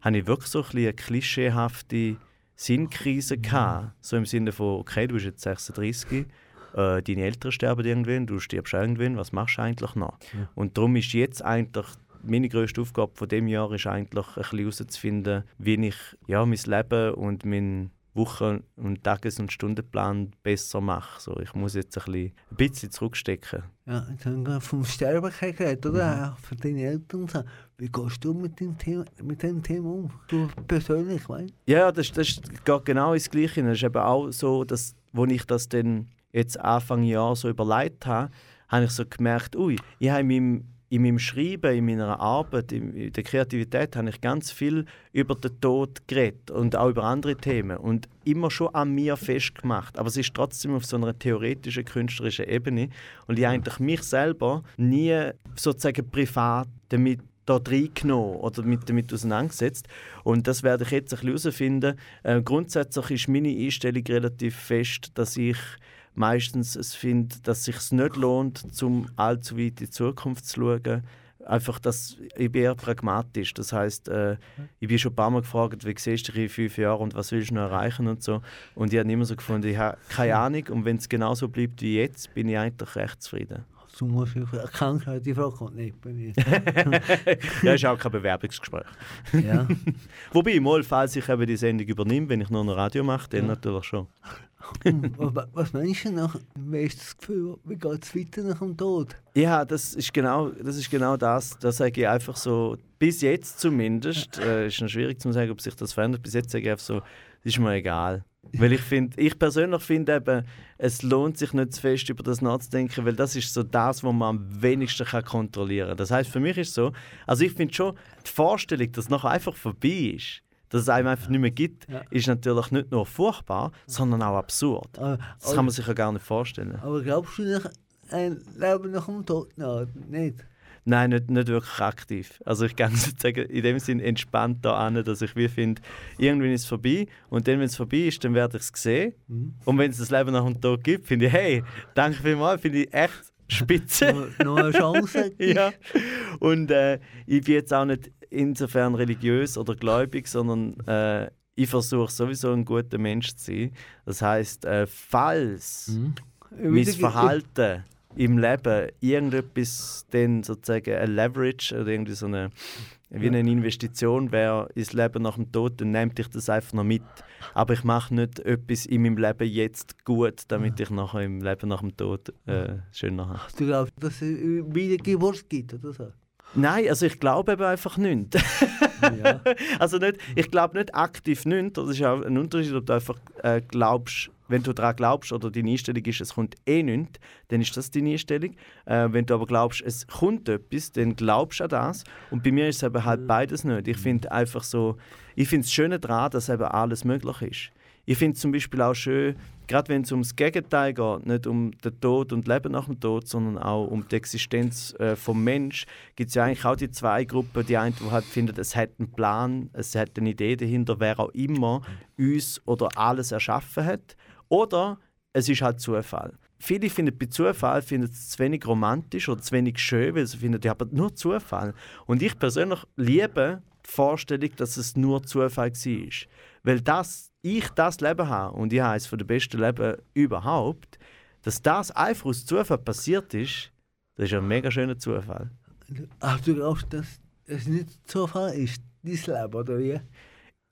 habe ich wirklich so ein bisschen eine klischeehafte Sinnkrise gehabt. So im Sinne von, okay, du bist jetzt 36, äh, deine Eltern sterben irgendwann, du stirbst irgendwann, was machst du eigentlich noch? Und darum ist jetzt eigentlich meine grösste Aufgabe von dem Jahr ist eigentlich ein bisschen herauszufinden, wie ich ja, mein Leben und meinen Wochen- und Tages- und Stundenplan besser mache. So, ich muss jetzt ein bisschen, ein bisschen zurückstecken. Ja, jetzt haben wir vom Sterblichkeit geredet, oder? Auch für deine Eltern. So. Wie gehst du mit dem Thema, mit dem Thema um? Du persönlich, weißt Ja, das, das geht genau ins Gleiche. Es ist eben auch so, dass, als ich das dann jetzt Anfang Jahr so überlegt habe, habe ich so gemerkt, ui, ich habe in meinem, in meinem Schreiben, in meiner Arbeit, in, der Kreativität, habe ich ganz viel über den Tod geredet und auch über andere Themen und immer schon an mir festgemacht. Aber es ist trotzdem auf so einer theoretischen, künstlerischen Ebene und ich eigentlich mich selber nie sozusagen privat damit da reingenommen oder mit, damit auseinandergesetzt. Und das werde ich jetzt ein bisschen herausfinden. Äh, grundsätzlich ist meine Einstellung relativ fest, dass ich meistens es finde, dass es sich nicht lohnt, zum allzu weit in die Zukunft zu schauen. Einfach, dass ich bin eher pragmatisch. Das heißt, äh, ich bin schon ein paar Mal gefragt, wie siehst du dich in fünf Jahren und was willst du noch erreichen und so. Und ich habe immer so gefunden, ich habe keine Ahnung und wenn es genauso bleibt wie jetzt, bin ich eigentlich recht zufrieden. Du? musst dich erkennen, die Frage kommt nicht bei mir. ja, ist auch kein Bewerbungsgespräch. ja. Wobei, mal, falls ich eben die Sendung übernehme, wenn ich nur noch Radio mache, dann Ja. natürlich schon. was, was meinst du nach? Wie ist das Gefühl, wie geht es weiter nach dem Tod? Ja, das ist genau das. Ist genau das. Das sage ich einfach so, bis jetzt zumindest, äh, ist noch schwierig zu sagen, ob sich das verändert, bis jetzt sage ich einfach so, das ist mir egal. Weil ich finde, ich persönlich finde eben, es lohnt sich nicht zu fest über das nachzudenken, weil das ist so das, was man am wenigsten kann kontrollieren kann. Das heißt, für mich ist es so, also ich finde schon, die Vorstellung, dass es nachher einfach vorbei ist, dass es einem einfach nicht mehr gibt, Ja. ist natürlich nicht nur furchtbar, sondern auch absurd. Aber, Das kann man sich ja gar nicht vorstellen. aber glaubst du nach ein Leben nach dem Tod? Nein, nicht. Nein, nicht, nicht wirklich aktiv. Also ich kann sozusagen in dem Sinn entspannt da an, dass ich wie finde, irgendwann ist es vorbei und dann, wenn es vorbei ist, dann werde ich es sehen. Und wenn es das Leben nach dem Tod gibt, finde ich, hey, danke vielmals, finde ich echt spitze. Noch, eine Chance? ja. Und äh, ich bin jetzt auch nicht insofern religiös oder gläubig, sondern äh, ich versuche sowieso ein guter Mensch zu sein. Das heißt, äh, falls mein Wieder- Verhalten im Leben irgendetwas dann sozusagen ein Leverage oder irgendwie so eine wie eine Investition wäre ins Leben nach dem Tod, dann nehme ich das einfach noch mit. Aber ich mache nicht etwas in meinem Leben jetzt gut, damit ich nachher im Leben nach dem Tod äh, schöner habe. Du glaubst, dass es Wiedergeburt gibt oder so? Nein, also ich glaube eben einfach nicht. Ja. also nicht, ich glaube nicht aktiv nicht. Das ist auch ein Unterschied, ob du einfach äh, glaubst, wenn du daran glaubst oder deine Einstellung ist, es kommt eh nichts, dann ist das deine Einstellung. Äh, wenn du aber glaubst, es kommt etwas, dann glaubst du an das. Und bei mir ist es eben halt beides nicht. Ich finde einfach so, ich finde das Schöne daran, dass eben alles möglich ist. ich finde zum Beispiel auch schön, gerade wenn es ums Gegenteil geht, nicht um den Tod und Leben nach dem Tod, sondern auch um die Existenz äh, vom Mensch, gibt es ja eigentlich auch die zwei Gruppen. Die eine, die halt findet, es hat einen Plan, es hat eine Idee dahinter, wer auch immer uns oder alles erschaffen hat. Oder es ist halt Zufall. Viele finden bei Zufall finden es zu wenig romantisch oder zu wenig schön, weil sie finden, ja, aber nur Zufall. Und ich persönlich liebe die Vorstellung, dass es nur Zufall war. Weil das, ich das Leben habe und ich habe eines der besten Leben überhaupt, dass das einfach aus Zufall passiert ist, das ist ein mega schöner Zufall. Ach, du glaubst, dass es nicht Zufall ist, dein Leben, oder wie?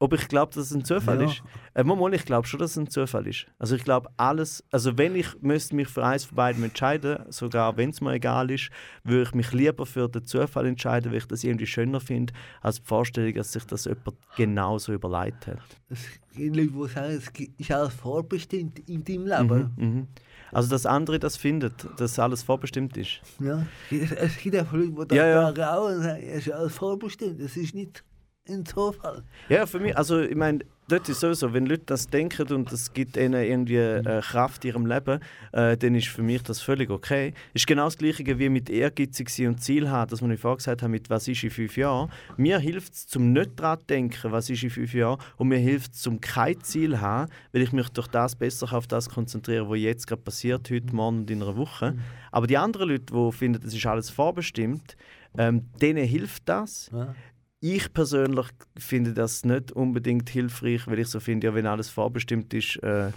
Ob ich glaube, dass es ein Zufall Ja. ist? Äh, mal, ich glaube schon, dass es ein Zufall ist. Also ich glaube alles, also wenn ich müsste mich für eins von beiden entscheiden, sogar wenn es mir egal ist, würde ich mich lieber für den Zufall entscheiden, weil ich das irgendwie schöner finde, als die Vorstellung, dass sich das jemand genauso überlegt hat. Es gibt Leute, die sagen, es ist alles vorbestimmt in deinem Leben. Mhm, mhm. Also dass andere das finden, dass alles vorbestimmt ist. Ja. Es, gibt einfach Leute, die Ja, ja. sagen auch und sagen, es ist alles vorbestimmt. Es ist nicht ein Zufall. Ja, für mich, also ich meine, dort ist sowieso, wenn Leute das denken und es gibt ihnen irgendwie äh, Kraft in ihrem Leben, äh, dann ist für mich das völlig okay. Ist genau das Gleiche wie mit ehrgeizig sein und Ziel haben, das, was ich vorher gesagt habe, mit was ist in fünf Jahren. Mir hilft es zum nicht daran zu denken, was ist in fünf Jahren und mir hilft es zum kein Ziel haben, weil ich mich durch das besser auf das konzentriere, was jetzt gerade passiert, heute, morgen und in einer Woche. Aber die anderen Leute, die finden, das ist alles vorbestimmt, ähm, denen hilft das. Ja. Ich persönlich finde das nicht unbedingt hilfreich, weil ich so finde, ja, wenn alles vorbestimmt ist, äh,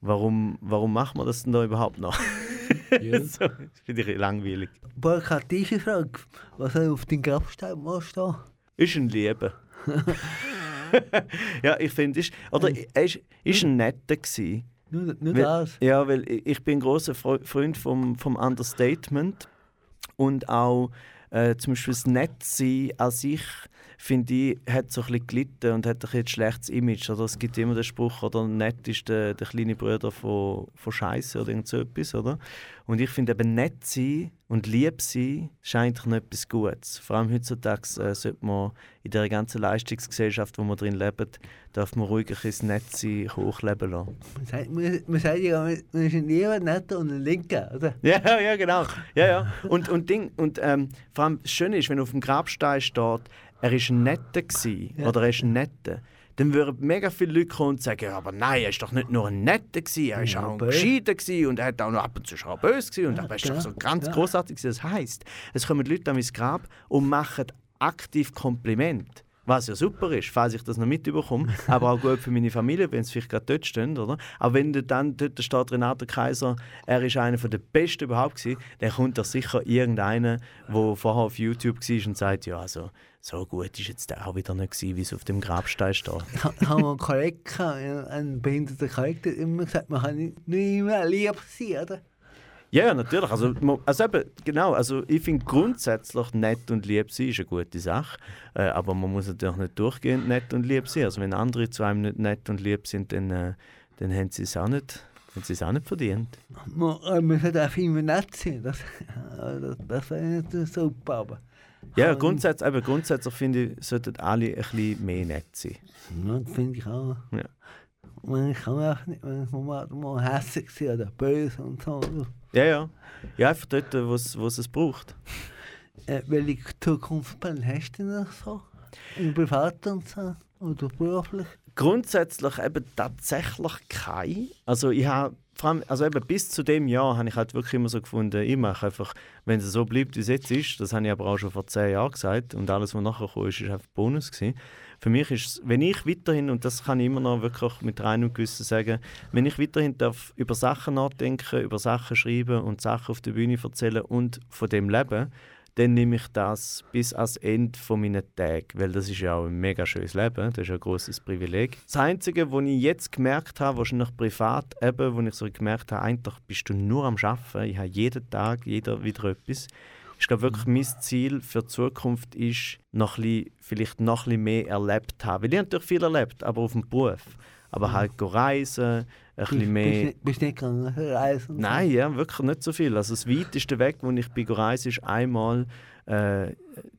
warum, warum macht man das denn da überhaupt noch? so, das finde ich langweilig. Burkhard, diese Frage, was soll auf den Grabstein mal stehen? Ist ein Liebe. ja, ich finde, ist, oder er ist, ist ein netter gewesen. Nur, nur Weil- das. Ja, weil ich ich bin ein großer Freund vom, vom Understatement und auch äh, zum Beispiel das Nettsein an sich, finde ich, hat so ein bisschen gelitten und hat ein, bisschen ein schlechtes Image. Oder es gibt immer den Spruch, oder nett ist der, der kleine Bruder von, von Scheiße oder irgend so etwas, oder? Und ich finde eben nett sein und lieb sein ist eigentlich noch etwas Gutes. Vor allem heutzutage äh, sollte man in der ganzen Leistungsgesellschaft, wo wir drin leben, darf man ruhig ein bisschen das Nettsein hochleben lassen. Man sagt, man, man sagt ja, man man ist ein Lieber, netter und ein Linker, oder? Ja, ja, genau. Ja, ja. Und, und, Ding, und ähm, vor allem das Schöne ist, wenn auf dem Grabstein steht, er war ein Netter gewesen, Ja. oder er ist ein Netter, dann würden mega viele Leute kommen und sagen, ja, aber nein, er ist doch nicht nur ein Netter gewesen, er ist Ja, auch ein. Gescheiter gewesen und er hat auch noch ab und zu schon auch böse gewesen und Ja, er ist doch so ganz Ja. großartig gewesen. Das heisst, es kommen Leute an mein Grab und machen aktiv Kompliment. Was ja super ist, falls ich das noch mitbekomme, aber auch gut für meine Familie, wenn sie vielleicht gerade dort stehen, oder? Aber wenn dann dort steht Renato Kaiser, er ist einer der Besten überhaupt gewesen, dann kommt da sicher irgendeiner, der vorher auf YouTube war und sagt, ja, also so gut ist jetzt der auch wieder nicht gewesen, wie es auf dem Grabstein steht. Ich ha- habe mal einen Kollegen, gehabt, einen- einen behinderten Kollegen, der hat immer gesagt, man kann nicht, immer lieb sein, oder? Ja, ja, natürlich. Also, also eben, genau, also ich finde grundsätzlich nett und lieb sein ist eine gute Sache, äh, aber man muss natürlich nicht durchgehend nett und lieb sein. Also wenn andere zu einem nicht nett und lieb sind, dann, äh, dann haben sie es auch nicht, haben sie es auch nicht verdient. Man, äh, man sollte auch immer nett sein, das, das, das wäre nicht super, aber... Ja, grundsätzlich, eben, grundsätzlich finde ich, sollten alle ein bisschen mehr nett sein. Ja, das finde ich auch. Ja. Man kann einfach nicht, man muss mal hässlich sein oder böse und so. Ja, ja. Ja, einfach dort, wo es wo es braucht. Äh, welche Zukunftspläne hast du noch so? Im Privaten und so? Oder beruflich? Grundsätzlich eben tatsächlich kein. Also ich habe vor allem, also eben bis zu dem Jahr habe ich halt wirklich immer so gefunden, ich mache einfach, wenn es so bleibt, wie es jetzt ist, das habe ich aber auch schon vor zehn Jahren gesagt und alles, was nachher kam, ist, ist einfach Bonus gewesen. Für mich ist es, wenn ich weiterhin, und das kann ich immer noch wirklich mit reinem Gewissen sagen, wenn ich weiterhin darf über Sachen nachdenken, über Sachen schreiben und Sachen auf der Bühne erzählen und von dem leben, dann nehme ich das bis ans Ende von meinen Tagen, weil das ist ja auch ein mega schönes Leben, das ist ja ein großes Privileg. Das Einzige, was ich jetzt gemerkt habe, wahrscheinlich privat, eben, wo ich so gemerkt habe, eigentlich bist du nur am Arbeiten, ich habe jeden Tag jeder wieder etwas. Ich glaube wirklich, mein Ziel für die Zukunft ist, noch ein bisschen, vielleicht noch ein bisschen mehr erlebt zu haben. Weil ich habe natürlich viel erlebt, aber auf dem Beruf. Aber halt reisen, ein bisschen mehr... bist, bist nicht gegangen reisen? Nein, ja, wirklich nicht so viel. Also das weiteste Weg, wo ich bin gereist ist einmal äh,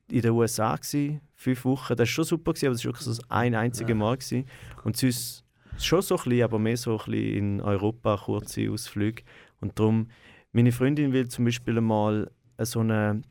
in den USA gsi, fünf Wochen. Das war schon super, gewesen, aber das war wirklich so das ein einziges Mal. Gewesen. Und sonst Schon so ein bisschen, aber mehr so ein bisschen in Europa, kurze Ausflüge. Und darum, meine Freundin will zum Beispiel mal so eine,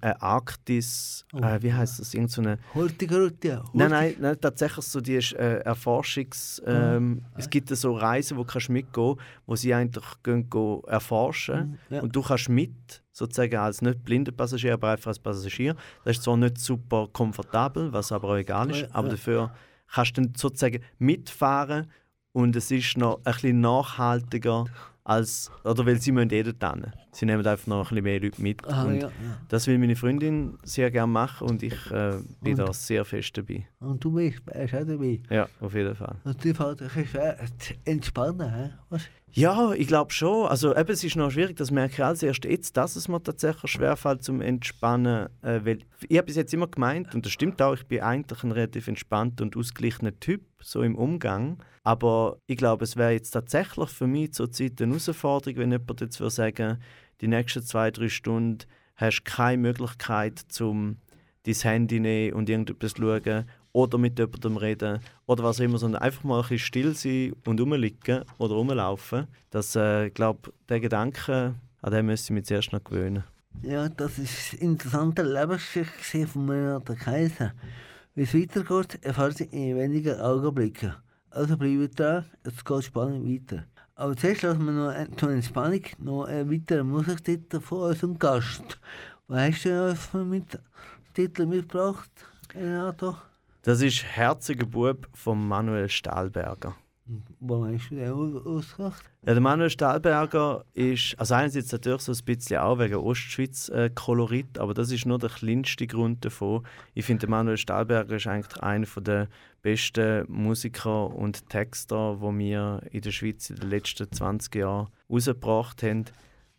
eine Arktis, Oh. äh, wie heißt das, irgend so eine Hortigrute. Nein, nein, nein, tatsächlich so die ist, äh, Erforschungs... Ähm, Es gibt so Reisen, wo du kannst mitgehen wo sie eigentlich gehen, gehen erforschen Ja. und du kannst mit, sozusagen als nicht blinder Passagier, aber einfach als Passagier. Das ist zwar nicht super komfortabel, was aber auch egal ist, Ja, aber ja. dafür kannst du dann sozusagen mitfahren und es ist noch ein bisschen nachhaltiger als... Oder weil sie müssen eh dort hin. Sie nehmen einfach noch ein bisschen mehr Leute mit. Ah, und ja. Das will meine Freundin sehr gerne machen und ich äh, bin Und? da sehr fest dabei. Und du bist, bist auch dabei. Ja, auf jeden Fall. Und die fällt dich zu entspannen, hä? Was? Ja, ich glaube schon. Also eben, es ist noch schwierig, das merke ich als erst jetzt, dass es mir tatsächlich schwerfällt zum Entspannen. Äh, weil ich habe bis jetzt immer gemeint, und das stimmt auch, ich bin eigentlich ein relativ entspannter und ausgeglichener Typ, so im Umgang. Aber ich glaube, es wäre jetzt tatsächlich für mich zur Zeit eine Herausforderung, wenn jemand jetzt würde sagen, die nächsten zwei, drei Stunden hast du keine Möglichkeit, zum dein Handy nehmen und irgendetwas schauen oder mit jemandem reden oder was immer, sondern einfach mal ein bisschen still sein und rumliegen oder rumlaufen. Das, äh, ich glaube, der Gedanke, an den müsste ich mich zuerst noch gewöhnen. Ja, das ist eine interessante Lebensgeschichte von Renate Kaiser. Wie es weitergeht, erfahrt ihr in wenigen Augenblicken. Also bleibt da, es geht spannend weiter. Aber zuerst lassen wir noch zur Entspannung noch einen weiteren Musiktitel von unserem Gast. Was hast du uns für mit Titel mitgebracht, Renato? Das ist «Herziger Bub» von Manuel Stahlberger. Wo hast du den aus- ausgesucht? Ja, der Manuel Stahlberger ist, also einerseits natürlich so ein bisschen auch wegen Ostschweiz-Kolorit, aber das ist nur der kleinste Grund davon. Ich finde, der Manuel Stahlberger ist eigentlich einer der besten Musiker und Texter, die wir in der Schweiz in den letzten 20 Jahren rausgebracht haben,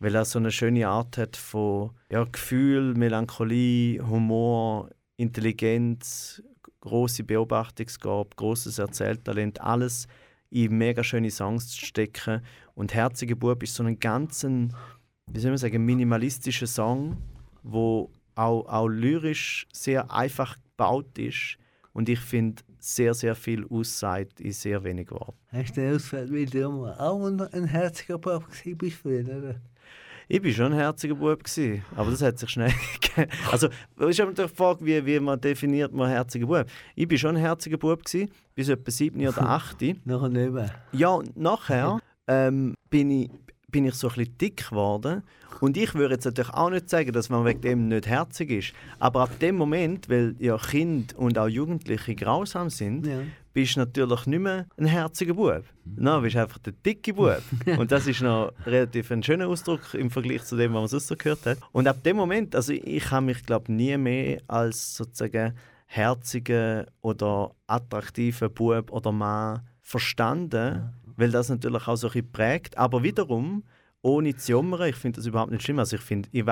weil er so eine schöne Art hat von ja, Gefühl, Melancholie, Humor, Intelligenz, große Beobachtungsgabe, großes Erzähltalent, alles in mega schöne Songs zu stecken. Und «Herziger Bub» ist so ein ganzen, wie soll man sagen, minimalistischer Song, wo auch, auch lyrisch sehr einfach gebaut ist und ich finde sehr, sehr viel aussagt in sehr wenig Worten. Hast du den weil du immer auch ein, herziger Bub bist früher? Ich war schon ein herziger Bub, gewesen, aber das hat sich schnell gegeben. Also, es ist aber die Frage, wie, wie man definiert man herziger Bub. Ich war schon ein herziger Bub, gewesen, bis etwa 7 oder 8. Nachher nicht mehr. Ja, nachher ähm, bin, ich, bin ich so ein bisschen dick geworden. Und ich würde jetzt natürlich auch nicht sagen, dass man wegen dem nicht herzig ist. Aber ab dem Moment, weil ja Kinder und auch Jugendliche grausam sind, Ja. Bist du natürlich nicht mehr ein herziger Bub. Nein, bist einfach der dicke Bub. Und das ist noch relativ ein schöner Ausdruck im Vergleich zu dem, was man sonst so gehört hat. Und ab dem Moment, also ich habe mich glaube nie mehr als sozusagen herzigen oder attraktiven Bub oder Mann verstanden, weil das natürlich auch so ein bisschen prägt. Aber wiederum, ohne zu jammern, ich finde das überhaupt nicht schlimm. Also ich finde, ich,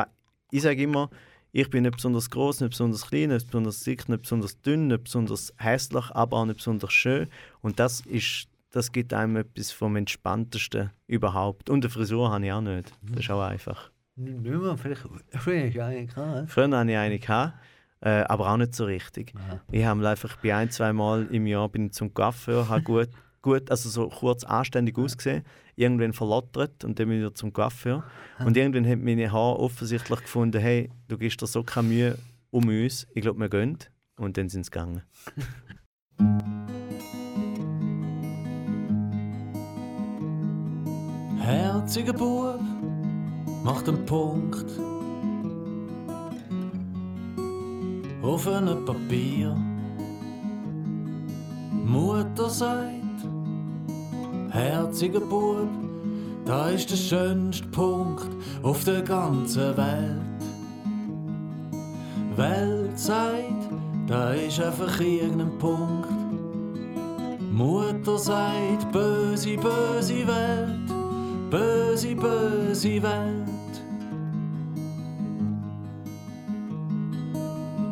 ich sage immer, ich bin nicht besonders groß, nicht besonders klein, nicht besonders dick, nicht besonders dünn, nicht besonders hässlich, aber auch nicht besonders schön. Und das ist, das gibt einem etwas vom entspanntesten überhaupt. Und eine Frisur habe ich auch nicht. Das ist auch einfach. Nicht mehr, vielleicht früher du einen gehabt. Früher hatte ich eine, gehabt, äh, aber auch nicht so richtig. Ja. Ich habe einfach bei ein, zwei Mal im Jahr bin ich zum Coiffeur, habe gut, gut, also so kurz anständig ausgesehen, irgendwann verlottert und dann bin ich wieder zum Coiffeur. Und irgendwann haben meine Haare offensichtlich gefunden, hey, du gibst dir so keine Mühe um uns, ich glaube, wir gehen. Und dann sind sie gegangen. Herziger Bub macht einen Punkt auf einem Papier. Mutter sagt, herziger Bub, da ist der schönste Punkt auf der ganzen Welt. Welt sagt, da ist einfach irgendein Punkt. Mutter sagt, böse, böse Welt, böse, böse Welt.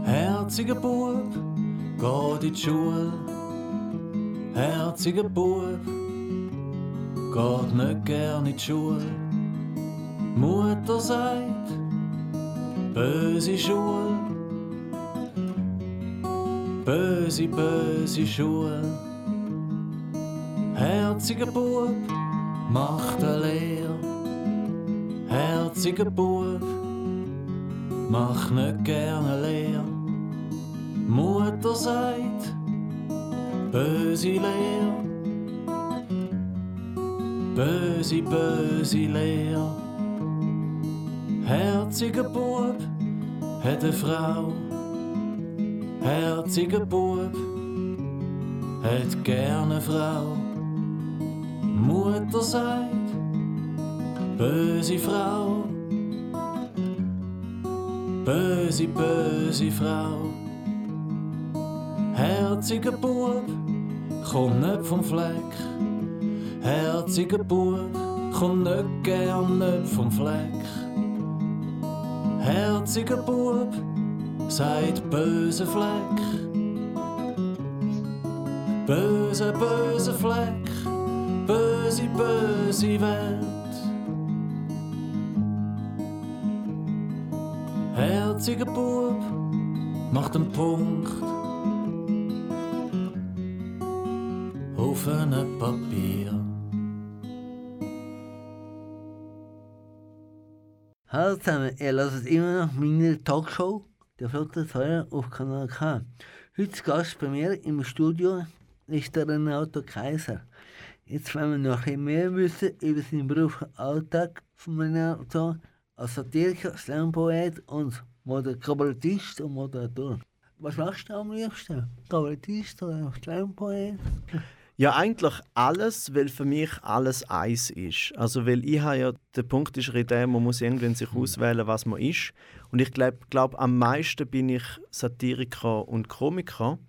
Herziger Bub, geht in die Schule. Herziger Bub, geht nicht gern in die Schule. Mutter sagt, böse Schule, böse, böse Schule. Herziger Bub macht eine Lehre. Herziger Bub mach nicht gerne leer. Mutter sagt, böse Leer. Böse, böse Leer. Herziger Bub hat eine Frau. Herziger Bub hat gerne Frau. Mutter sagt, böse Frau. Böse, böse Frau. Herziger Bub, komm nicht vom Fleck. Herziger Bub, komm nicht gern nicht vom Fleck. Herziger Bub, seid böse Fleck. Böse, böse Fleck, böse, böse Welt. Herziger Bub macht einen Punkt auf einem Papier. Hallo zusammen, ihr hört immer noch meine Talkshow, der Flotte Säure auf Kanal K. Heute Gast bei mir im Studio ist der Renato Kaiser. Jetzt wollen wir noch ein mehr wissen über seinen beruflichen Alltag von Renato als Satiriker, Slampoet und Kabarettist und Moderator. Was machst du am liebsten? Kabarettist oder Slampoet? Ja, eigentlich alles, weil für mich alles eins ist. Also, weil ich habe ja, der Punkt ist in dem, man muss irgendwann sich auswählen, was man ist. Und ich glaube, glaub, am meisten bin ich Satiriker und Komiker,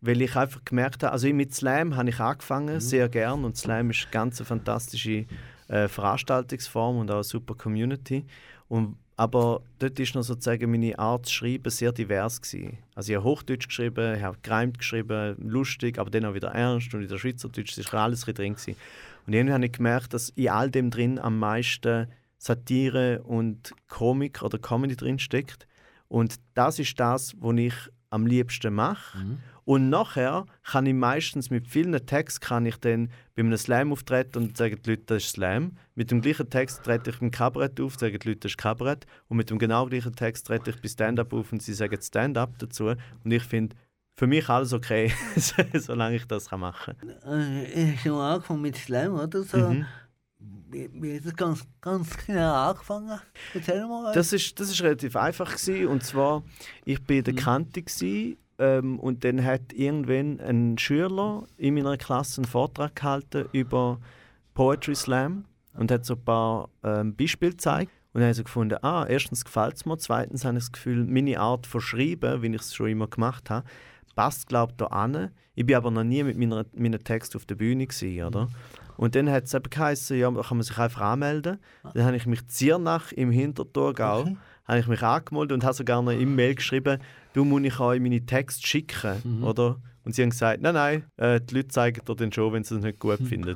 weil ich einfach gemerkt habe, also mit Slam habe ich angefangen, sehr gern. Und Slam ist eine ganz fantastische äh, Veranstaltungsform und auch eine super Community. Und, aber dort ist noch sozusagen meine Art zu schreiben sehr divers gewesen. Also ich habe Hochdeutsch geschrieben, ich habe gereimt geschrieben, lustig, aber dann auch wieder ernst und wieder Schweizerdeutsch, es war alles drin gewesen. Und irgendwie habe ich gemerkt, dass in all dem drin am meisten Satire und Komik oder Comedy drin steckt. Und das ist das, was ich am liebsten mache. Und nachher kann ich meistens mit vielen Texten kann ich dann bei einem Slam auftreten und sagen die Leute, das ist Slam. Mit dem gleichen Text trete ich im Kabarett auf, sagen die Leute, das ist Kabarett. Und mit dem genau gleichen Text trete ich bei Stand-Up auf und sie sagen Stand-Up dazu. Und ich finde, für mich alles okay, solange ich das kann machen kann. Äh, ich habe angefangen mit Slam, oder so. Mhm. Wie, hat das ganz, ganz genau angefangen? Erzähl mal. Das ist, das ist relativ einfach gewesen. und zwar ich bin in der Kante gewesen, ähm, und dann hat irgendwann ein Schüler in meiner Klasse einen Vortrag gehalten über Poetry Slam und hat so ein paar ähm, Beispiele gezeigt. Und dann habe ich so gefunden, ah, erstens gefällt es mir, zweitens habe ich das Gefühl, meine Art von Schreiben, wie ich es schon immer gemacht habe, passt, glaube ich, da an. Ich bin aber noch nie mit meiner, meinen Texten auf der Bühne gewesen, oder? Und dann hat es eben geheißen, ja, da kann man sich einfach anmelden. Dann habe ich mich Ziernach im Hinterthurgau Okay. Habe ich mich angemeldet und habe sogar noch im Mail geschrieben, du muss ich euch meine Texte schicken, oder? Und sie haben gesagt, nein, nein, äh, die Leute zeigen dir den schon, wenn sie es nicht gut finden.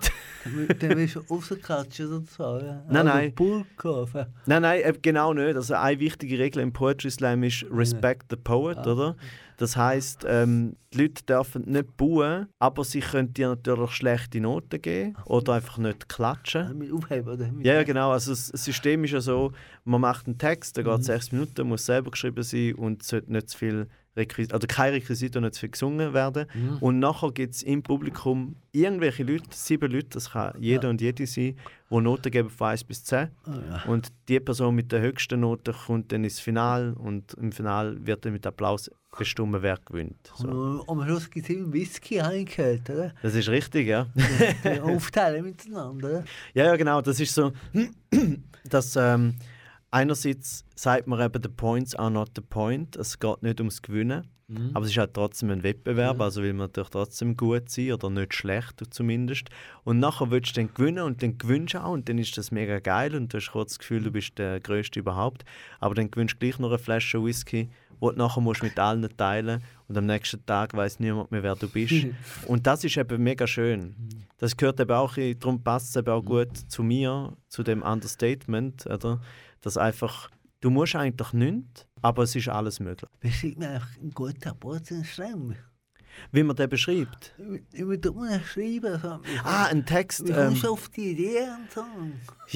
Dann bist du rausgekatscht oder so. Ja? Nein, nein. Bull kaufen. nein, nein, äh, genau nicht. Also eine wichtige Regel im Poetry Slam ist Respect the Poet, Ah. oder? Das heißt, ähm, die Leute dürfen nicht buhen, aber sie können dir natürlich schlechte Noten geben oder einfach nicht klatschen. Aufheben, Ja, ja, genau. Also das System ist ja so, man macht einen Text, der geht sechs Minuten, muss selber geschrieben sein und es sollte nicht zu viel Requisite, also kein Requisite und nicht gesungen werden. Und nachher gibt es im Publikum irgendwelche Leute, sieben Leute, das kann jeder und jede sein, die Noten geben von 1 bis 10. Und die Person mit der höchsten Note kommt dann ins Finale und im Finale wird dann mit Applaus bestimmt, wer gewinnt. So. Und am Schluss gibt es immer Whisky, habe ich gehört, oder? Das ist richtig, ja. Aufteilen miteinander? Ja, ja, genau. Das ist so, dass ähm, einerseits sagt man eben, the points are not the point. Es geht nicht ums Gewinnen. Aber es ist halt trotzdem ein Wettbewerb, also will man natürlich trotzdem gut sein oder nicht schlecht zumindest. Und nachher willst du dann gewinnen und dann gewinnst du auch und dann ist das mega geil und du hast kurz das Gefühl, du bist der Größte überhaupt. Aber dann gewinnst du gleich noch eine Flasche Whisky, die du nachher musst mit allen teilen und am nächsten Tag weiß niemand mehr, wer du bist. und das ist eben mega schön. Das gehört eben auch, darum passt es eben auch gut zu mir, zu dem Understatement, oder? Dass einfach, du musst eigentlich nichts, aber es ist alles möglich. Beschreibt mir einfach einen guten Geburtstagsschreiben. Wie man den beschreibt. Wie das schreiben? So, Ah, ein Text. wie Ähm, kommst du auf die Idee und so?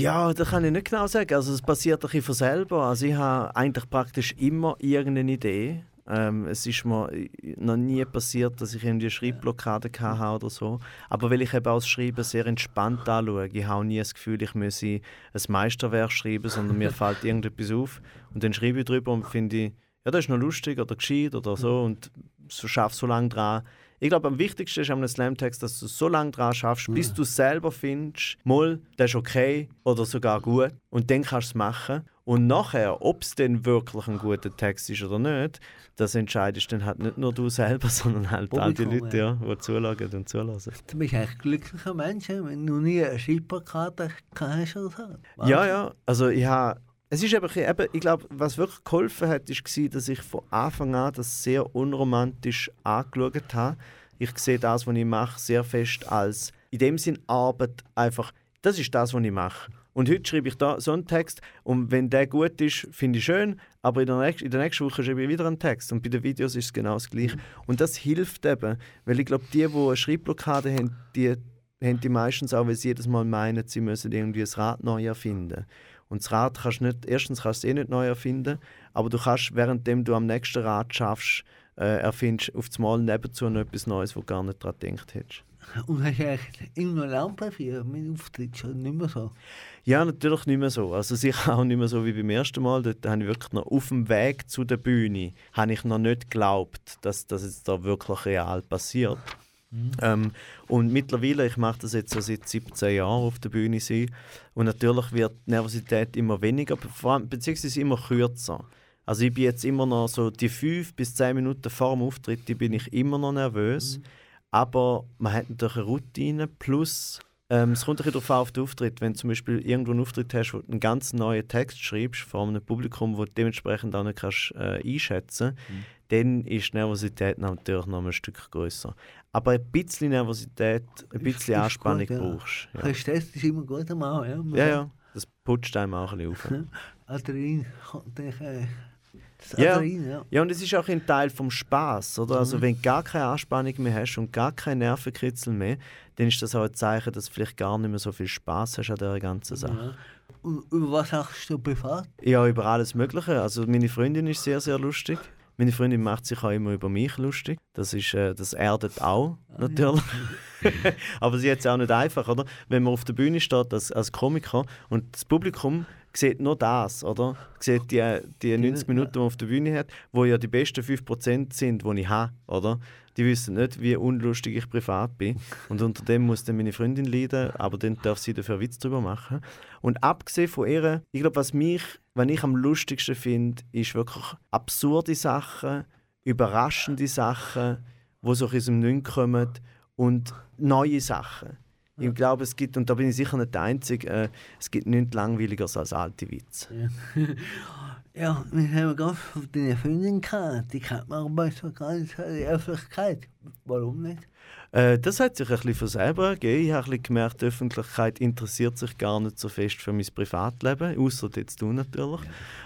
ja, das kann ich nicht genau sagen. Also es passiert ein bisschen von selber. Also ich habe eigentlich praktisch immer irgendeine Idee. Ähm, es ist mir noch nie passiert, dass ich irgendwie eine Schreibblockade hatte oder so. Aber weil ich eben auch das Schreiben sehr entspannt anschaue. Ich habe nie das Gefühl, ich müsse ein Meisterwerk schreiben, sondern mir fällt irgendetwas auf. Und dann schreibe ich drüber und finde, ich, ja, das ist noch lustig oder gescheit oder so. Und so schaff so lange dran. Ich glaube, am wichtigsten ist an einem Slam-Text, dass du so lange dran schaffst, bis du selber findest, mal, das ist okay oder sogar gut. Und dann kannst du es machen. Und nachher, ob es denn wirklich ein guter Text ist oder nicht, das entscheidest dann halt nicht nur du selber, sondern halt all die Publikum, Leute, ja, die zuschauen und zulassen. Du bist eigentlich ein glücklicher Mensch, wenn du nie eine Schreibplakate hast oder so. Ja, ja. Also ich habe. Es ist eben, eben ich glaube, was wirklich geholfen hat, war, dass ich von Anfang an das sehr unromantisch angeschaut habe. Ich sehe das, was ich mache, sehr fest als in dem Sinn Arbeit einfach. Das ist das, was ich mache. Und heute schreibe ich da so einen Text und wenn der gut ist, finde ich schön, aber in der, nächsten, in der nächsten Woche schreibe ich wieder einen Text und bei den Videos ist es genau das Gleiche. Und das hilft eben, weil ich glaube, die, die eine Schreibblockade haben, die haben die meistens auch, weil sie jedes Mal meinen, sie müssen irgendwie das Rad neu erfinden. Und das Rad kannst du nicht, erstens kannst du es eh nicht neu erfinden, aber du kannst, währenddem du am nächsten Rad schaffst, äh, erfindest auf das Mal nebenzu noch etwas Neues, wo du gar nicht daran gedacht hättest. Und hast du eigentlich immer noch Lampenfieber mit Auftritt schon nicht mehr so? Ja, natürlich nicht mehr so. Also sicher auch nicht mehr so wie beim ersten Mal. Dort habe ich wirklich noch auf dem Weg zu der Bühne habe ich noch nicht geglaubt, dass das jetzt da wirklich real passiert. Ähm, und mittlerweile, ich mache das jetzt so seit 17 Jahren auf der Bühne sein und natürlich wird die Nervosität immer weniger, beziehungsweise immer kürzer. Also ich bin jetzt immer noch so die 5 bis 10 Minuten vor dem Auftritt, die bin ich immer noch nervös. Aber man hat natürlich eine Routine plus ähm, es kommt ein darauf an, auf den Auftritt. Wenn du zum Beispiel irgendwo einen Auftritt hast, wo du einen ganz neuen Text schreibst vor einem Publikum, wo du dementsprechend auch nicht kannst, äh, einschätzen dann ist die Nervosität natürlich noch ein Stück größer. Aber ein bisschen Nervosität, ein bisschen ist Anspannung gut, ja. brauchst du. Ja. Stress ist immer gut am Anfang. Ja. ja, ja, das putscht einem auch ein bisschen auf. Adrenalin kommt dann, äh, Ja. Adrenalin, ja. Ja, und es ist auch ein Teil vom Spaß, oder? Also wenn du gar keine Anspannung mehr hast und gar kein Nervenkitzel mehr, dann ist das auch ein Zeichen, dass du vielleicht gar nicht mehr so viel Spaß hast an dieser ganzen Sache. ja. Und über was sagst du privat? Ja, über alles Mögliche. Also meine Freundin ist sehr, sehr lustig. Meine Freundin macht sich auch immer über mich lustig. Das, ist, äh, das erdet auch, natürlich. Aber sie hat es auch nicht einfach, oder? Wenn man auf der Bühne steht als, als Komiker und das Publikum sieht nur das, oder? Sieht die, die 90 Minuten, die man auf der Bühne hat, wo ja die besten 5% sind, die ich habe, oder? Die wissen nicht, wie unlustig ich privat bin. Und unter dem muss dann meine Freundin leiden, aber dann darf sie dafür Witz drüber machen. Und abgesehen von ihr, ich glaube, was mich, was ich am lustigsten finde, ist wirklich absurde Sachen, überraschende Sachen, die so aus dem Nichts kommen und neue Sachen. Ich glaube, es gibt, und da bin ich sicher nicht der Einzige, äh, es gibt nichts Langweiligeres als alte Witze. Ja, wir haben ganz von deiner Freundin gehabt. Die kennt man aber so gar nicht in der Öffentlichkeit. Warum nicht? Äh, das hat sich ein bisschen von selber ergeben. Ich habe ein bisschen gemerkt, die Öffentlichkeit interessiert sich gar nicht so fest für mein Privatleben, außer jetzt du natürlich.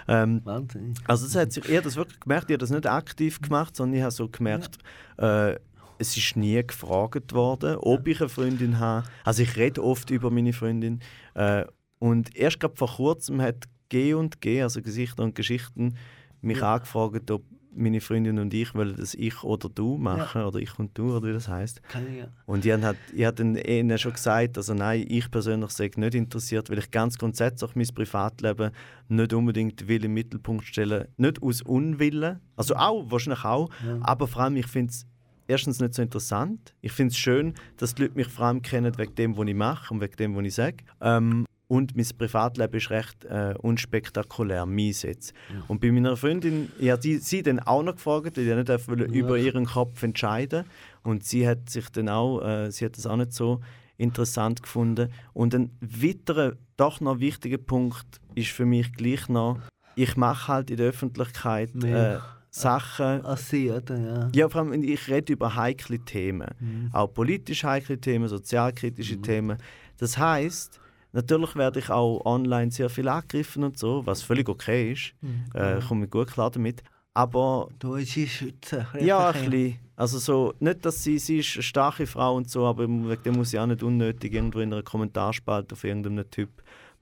Ähm, Wahnsinn. also das hat sich, ich habe das wirklich gemerkt, ich habe das nicht aktiv gemacht, sondern ich habe so gemerkt, äh, es ist nie gefragt worden, ob ich eine Freundin habe. Also ich rede oft über meine Freundin. Äh, und erst gerade vor kurzem hat G und G, also Gesichter und Geschichten, mich angefragt, ob meine Freundin und ich wollen das ich oder du machen, oder ich und du, oder wie das heißt. Ja. Und ich habe ich hab dann ihnen schon gesagt, also nein, ich persönlich sei nicht interessiert, weil ich ganz grundsätzlich mein Privatleben nicht unbedingt will im Mittelpunkt stellen Nicht aus Unwillen, also auch, wahrscheinlich auch, aber vor allem, ich finde es erstens nicht so interessant. Ich finde es schön, dass die Leute mich vor allem kennen wegen dem, was ich mache und wegen dem, was ich sage. Ähm, und mein Privatleben ist recht äh, unspektakulär, meins jetzt. Und bei meiner Freundin, ich habe sie, sie dann auch noch gefragt, weil ich nicht einfach wollte über ihren Kopf entscheiden Und sie hat sich dann auch, äh, sie hat das auch nicht so interessant gefunden. Und ein weiterer, doch noch wichtiger Punkt ist für mich gleich noch, ich mache halt in der Öffentlichkeit äh. Sachen, Als sie, oder? Ja. ja, vor allem, ich rede über heikle Themen. Mhm. Auch politisch heikle Themen, sozialkritische Themen. Das heißt, natürlich werde ich auch online sehr viel angegriffen und so, was völlig okay ist. Mhm. Äh, komme ich gut klar damit. Aber Du willst sie schützen. ja, ein bisschen. Also so, nicht, dass sie, sie ist eine starke Frau und so, aber wegen dem muss sie auch nicht unnötig irgendwo in einer Kommentarspalte auf irgendeinem Typ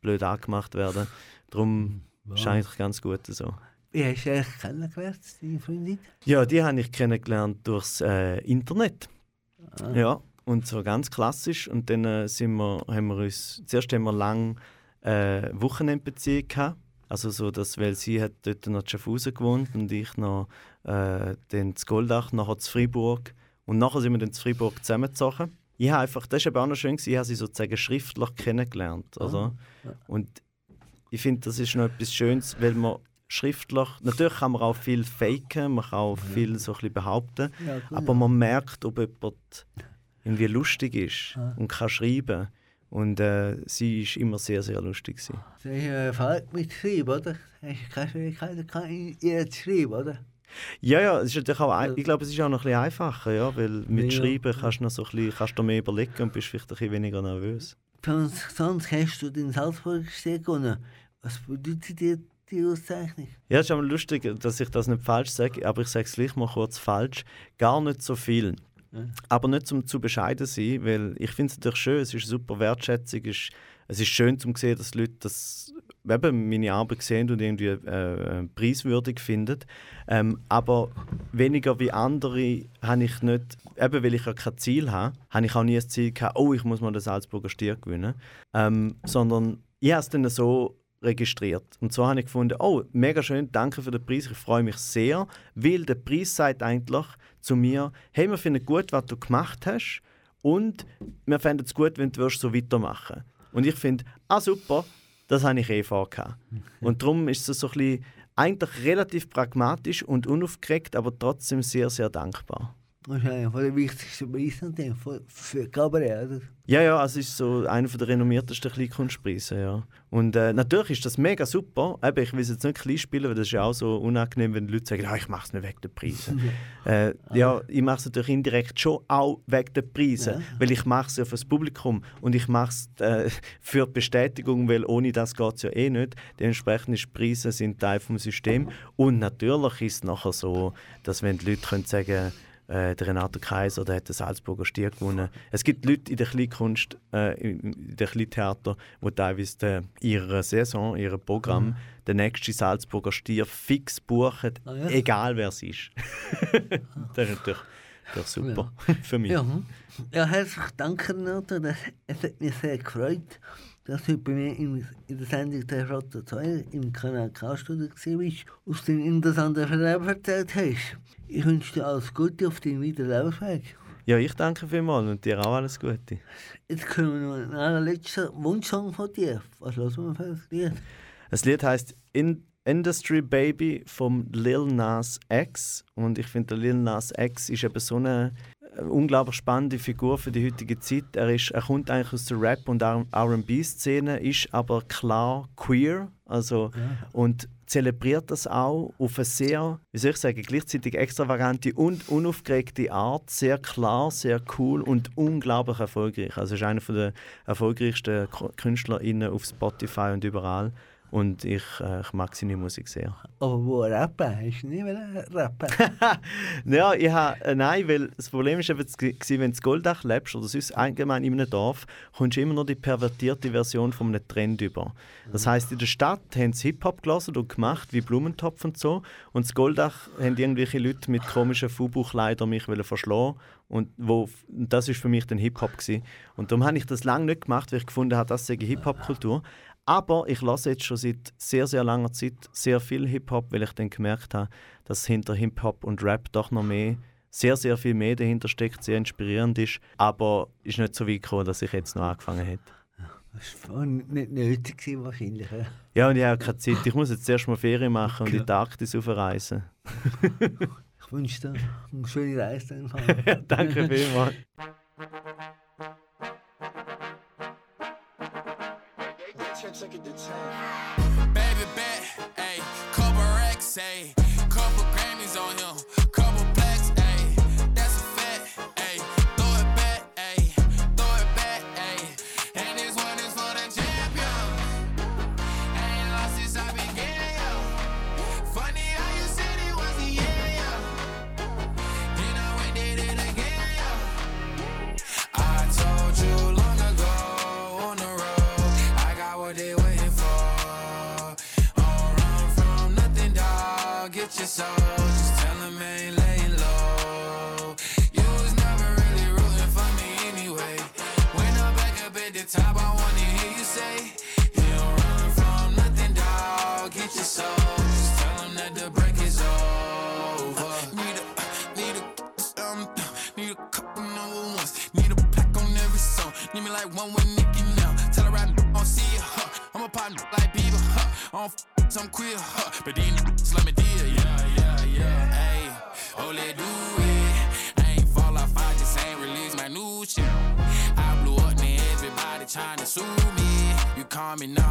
blöd angemacht werden. Darum ist eigentlich ganz gut so. Wie hast du eigentlich kennengelernt, deine Freundin? Ja, die habe ich kennengelernt durchs äh, Internet. Ja, und so ganz klassisch. Und dann äh, sind wir, haben wir uns, zuerst haben wir lang äh, Wochenendbeziehung gehabt. Also so, dass, weil sie hat dort noch in Schaffhausen gewohnt und ich noch äh, dann zu Goldach, nachher zu Freiburg. Und nachher sind wir dann zu Freiburg zusammengezogen. Ich habe einfach, das war eben auch noch schön, gewesen, ich habe sie sozusagen schriftlich kennengelernt. Also. Und ich finde, das ist noch etwas Schönes, weil man schriftlich, natürlich kann man auch viel faken, man kann auch viel so ein bisschen behaupten, Ja, gut. aber man merkt, ob jemand irgendwie lustig ist und kann schreiben. Und äh, sie ist immer sehr, sehr lustig. Gewesen. Sie haben Erfahrung mit Schreiben, oder? Hast du gehabt, in ihr zu schreiben, oder? Ja, ja, es ist natürlich auch, ich glaube, es ist auch noch ein bisschen einfacher, ja, weil mit Ja. Schreiben kannst du noch so ein bisschen, kannst du mehr überlegen und bist vielleicht ein bisschen weniger nervös. Sonst, sonst hast du den Salzburger Steg gewonnen. Was bedeutet dir die Auszeichnung? Ja, es ist aber lustig, dass ich das nicht falsch sage, aber ich sage es gleich mal kurz falsch. Gar nicht so viel. Aber nicht zum zu bescheiden sein, weil ich finde es natürlich schön, es ist super Wertschätzung, es ist, es ist schön zu sehen, dass die Leute das, eben meine Arbeit sehen und irgendwie äh, preiswürdig finden. Ähm, aber weniger wie andere habe ich nicht, eben weil ich ja kein Ziel habe, habe ich auch nie das Ziel gehabt, oh, ich muss mal den Salzburger Stier gewinnen. Ähm, sondern ich habe es dann so registriert. Und so habe ich gefunden, oh, mega schön, danke für den Preis, ich freue mich sehr, weil der Preis sagt eigentlich zu mir, hey, wir finden gut, was du gemacht hast und wir fänden es gut, wenn du so weitermachen Und ich finde, ah super, das habe ich eh vorgehabt. Und darum ist es so ein bisschen, eigentlich relativ pragmatisch und unaufgeregt, aber trotzdem sehr, sehr dankbar. Wahrscheinlich von den wichtigsten Preisen für, für Cabaret, oder? Ja, ja, also es ist so einer der renommiertesten Kleinkunstpreise, ja. Und äh, natürlich ist das mega super. Eben, ich will es jetzt nicht klein spielen, weil das ist ja auch so unangenehm, wenn die Leute sagen, ah, ich mache es nicht wegen der Preise. äh, ja, ich mache es natürlich indirekt schon auch wegen der Preise, Ja. weil ich mache es ja für das Publikum und ich mache es äh, für die Bestätigung, weil ohne das geht es ja eh nicht. Dementsprechend die Preise sind Teil des Systems. Und natürlich ist es nachher so, dass wenn die Leute können sagen äh, der Renato Kaiser, der hat den Salzburger Stier gewonnen. Es gibt Leute in der Kleinkunst, äh, in der Kleintheater, die teilweise de, ihre Saison, ihr Programm, den nächsten Salzburger Stier fix buchen, Ah, ja? egal wer es ist. das ist natürlich, natürlich super für mich. Ja, hm. ja herzlichen Dank, Renato. Das, es hat mich sehr gefreut, dass du bei mir in, in der Sendung der Rote 2 im Kanal K-Studio warst, aus den interessanten Verleben erzählt hast. Ich wünsche dir alles Gute auf deinem weiteren Lebensweg. Ja, ich danke vielmals und dir auch alles Gute. Jetzt kommen wir noch einen allerletzten Wunschsong von dir. Was hören wir für ein Lied? Das Lied heißt In Industry Baby vom Lil Nas X und ich finde, der Lil Nas X ist eben so eine äh, unglaublich spannende Figur für die heutige Zeit. Er, ist, er kommt eigentlich aus der Rap- und R&B-Szene, ist aber klar queer, also und zelebriert das auch auf eine sehr, wie soll ich sagen, gleichzeitig extravagante und unaufgeregte Art, sehr klar, sehr cool und unglaublich erfolgreich. Also er ist einer der erfolgreichsten KünstlerInnen auf Spotify und überall. Und ich, äh, ich mag seine Musik sehr. Aber wo rappen? Hast du nicht mehr rappen? Ja, ich habe, äh, nein, weil das Problem ist eben, das wenn du in Goldach lebst oder sonst allgemein in einem Dorf, kommst du immer nur die pervertierte Version von einem Trend über. Das heisst, in der Stadt haben sie Hip-Hop gelassen und gemacht, wie Blumentopf und so. Und in Goldach haben irgendwelche Leute mit komischen Fubuchleitern mich verschlagen. Und wo, das war für mich dann Hip-Hop. Und darum habe ich das lange nicht gemacht, weil ich gefunden habe, das sei Hip-Hop-Kultur. Aber ich lasse jetzt schon seit sehr, sehr langer Zeit sehr viel Hip-Hop, weil ich dann gemerkt habe, dass hinter Hip-Hop und Rap doch noch mehr, sehr, sehr viel mehr dahinter steckt, sehr inspirierend ist. Aber ist nicht so weit gekommen, dass ich jetzt noch angefangen hätte. Das war nicht nötig gewesen, wahrscheinlich. Ja. Ja, und ich habe keine Zeit. Ich muss jetzt zuerst mal Ferien machen und in die Arktis aufreisen. Ich wünsche dir eine schöne Reise. dann. Danke vielmals. took it to 10. Baby bet, ayy, Cobra X, ayy. I don't f some queer, huh? But these niggas let me deal, yeah, yeah, yeah. Hey, oh, let do it. I ain't fall off, I just ain't release my new shit. I blew up, now everybody trying to sue me. You call me Nas,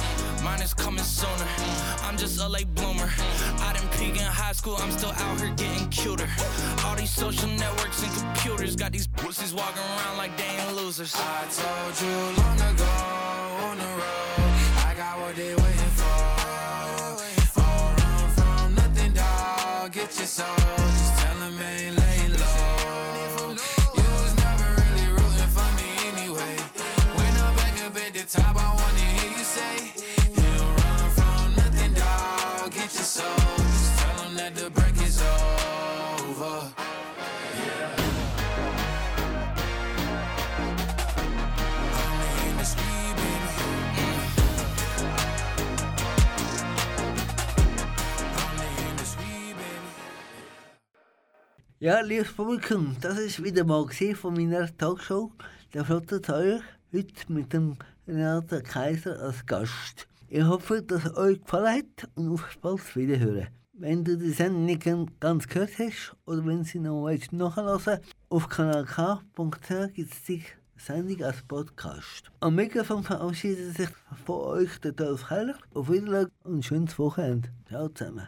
mine is coming sooner. I'm just a late bloomer. I didn't peak in high school, I'm still out here getting cuter. All these social networks and computers got these pussies walking around like they ain't losers. I told you long ago on the road, I got what they waiting for. Don't run from nothing, dog. Get your soul. Just tell them ain't laying low. You was never really rooting for me anyway. When I'm back up at the top, I wanna Ja, liebes Publikum, das ist wieder mal gewesen von meiner Talkshow, der Flotte euch, heute mit dem Renato Kaiser als Gast. Ich hoffe, dass es euch gefallen hat und auf bald wiederhören. Wenn du die Sendung nicht gan- ganz gehört hast oder wenn sie noch willst nachhören auf kanalk.ch gibt es die Sendung als Podcast. Am Mikrofon verabschiedet sich von euch der Dolph Keller. Auf Wiedersehen und schönes Wochenende. Ciao zusammen.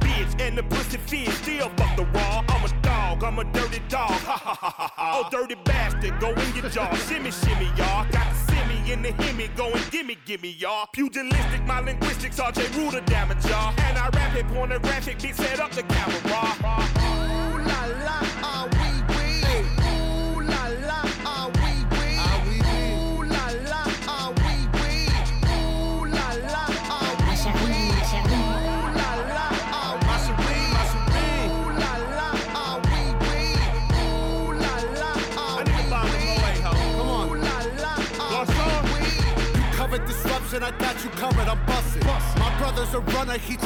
bitch and the pussy fish. Still fuck the raw. I'm a dog. I'm a dirty dog. Ha ha ha ha ha. Yo, dirty bastard, go in your jaw. Shimmy, shimmy, y'all. Got the simmy in the himmy going gimme, gimme, y'all. Pugilistic, my linguistics, RJ Ruder damage, y'all. And I rap it pornographic, beat set up the camera.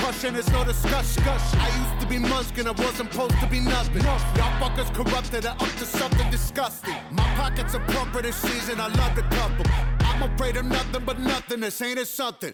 Crushing, there's no discussion. I used to be Munchkin, I wasn't supposed to be nothing. Y'all fuckers corrupted, I up to something disgusting. My pockets are plumper this season, I love the couple. I'm afraid of nothing but nothing, this ain't it something.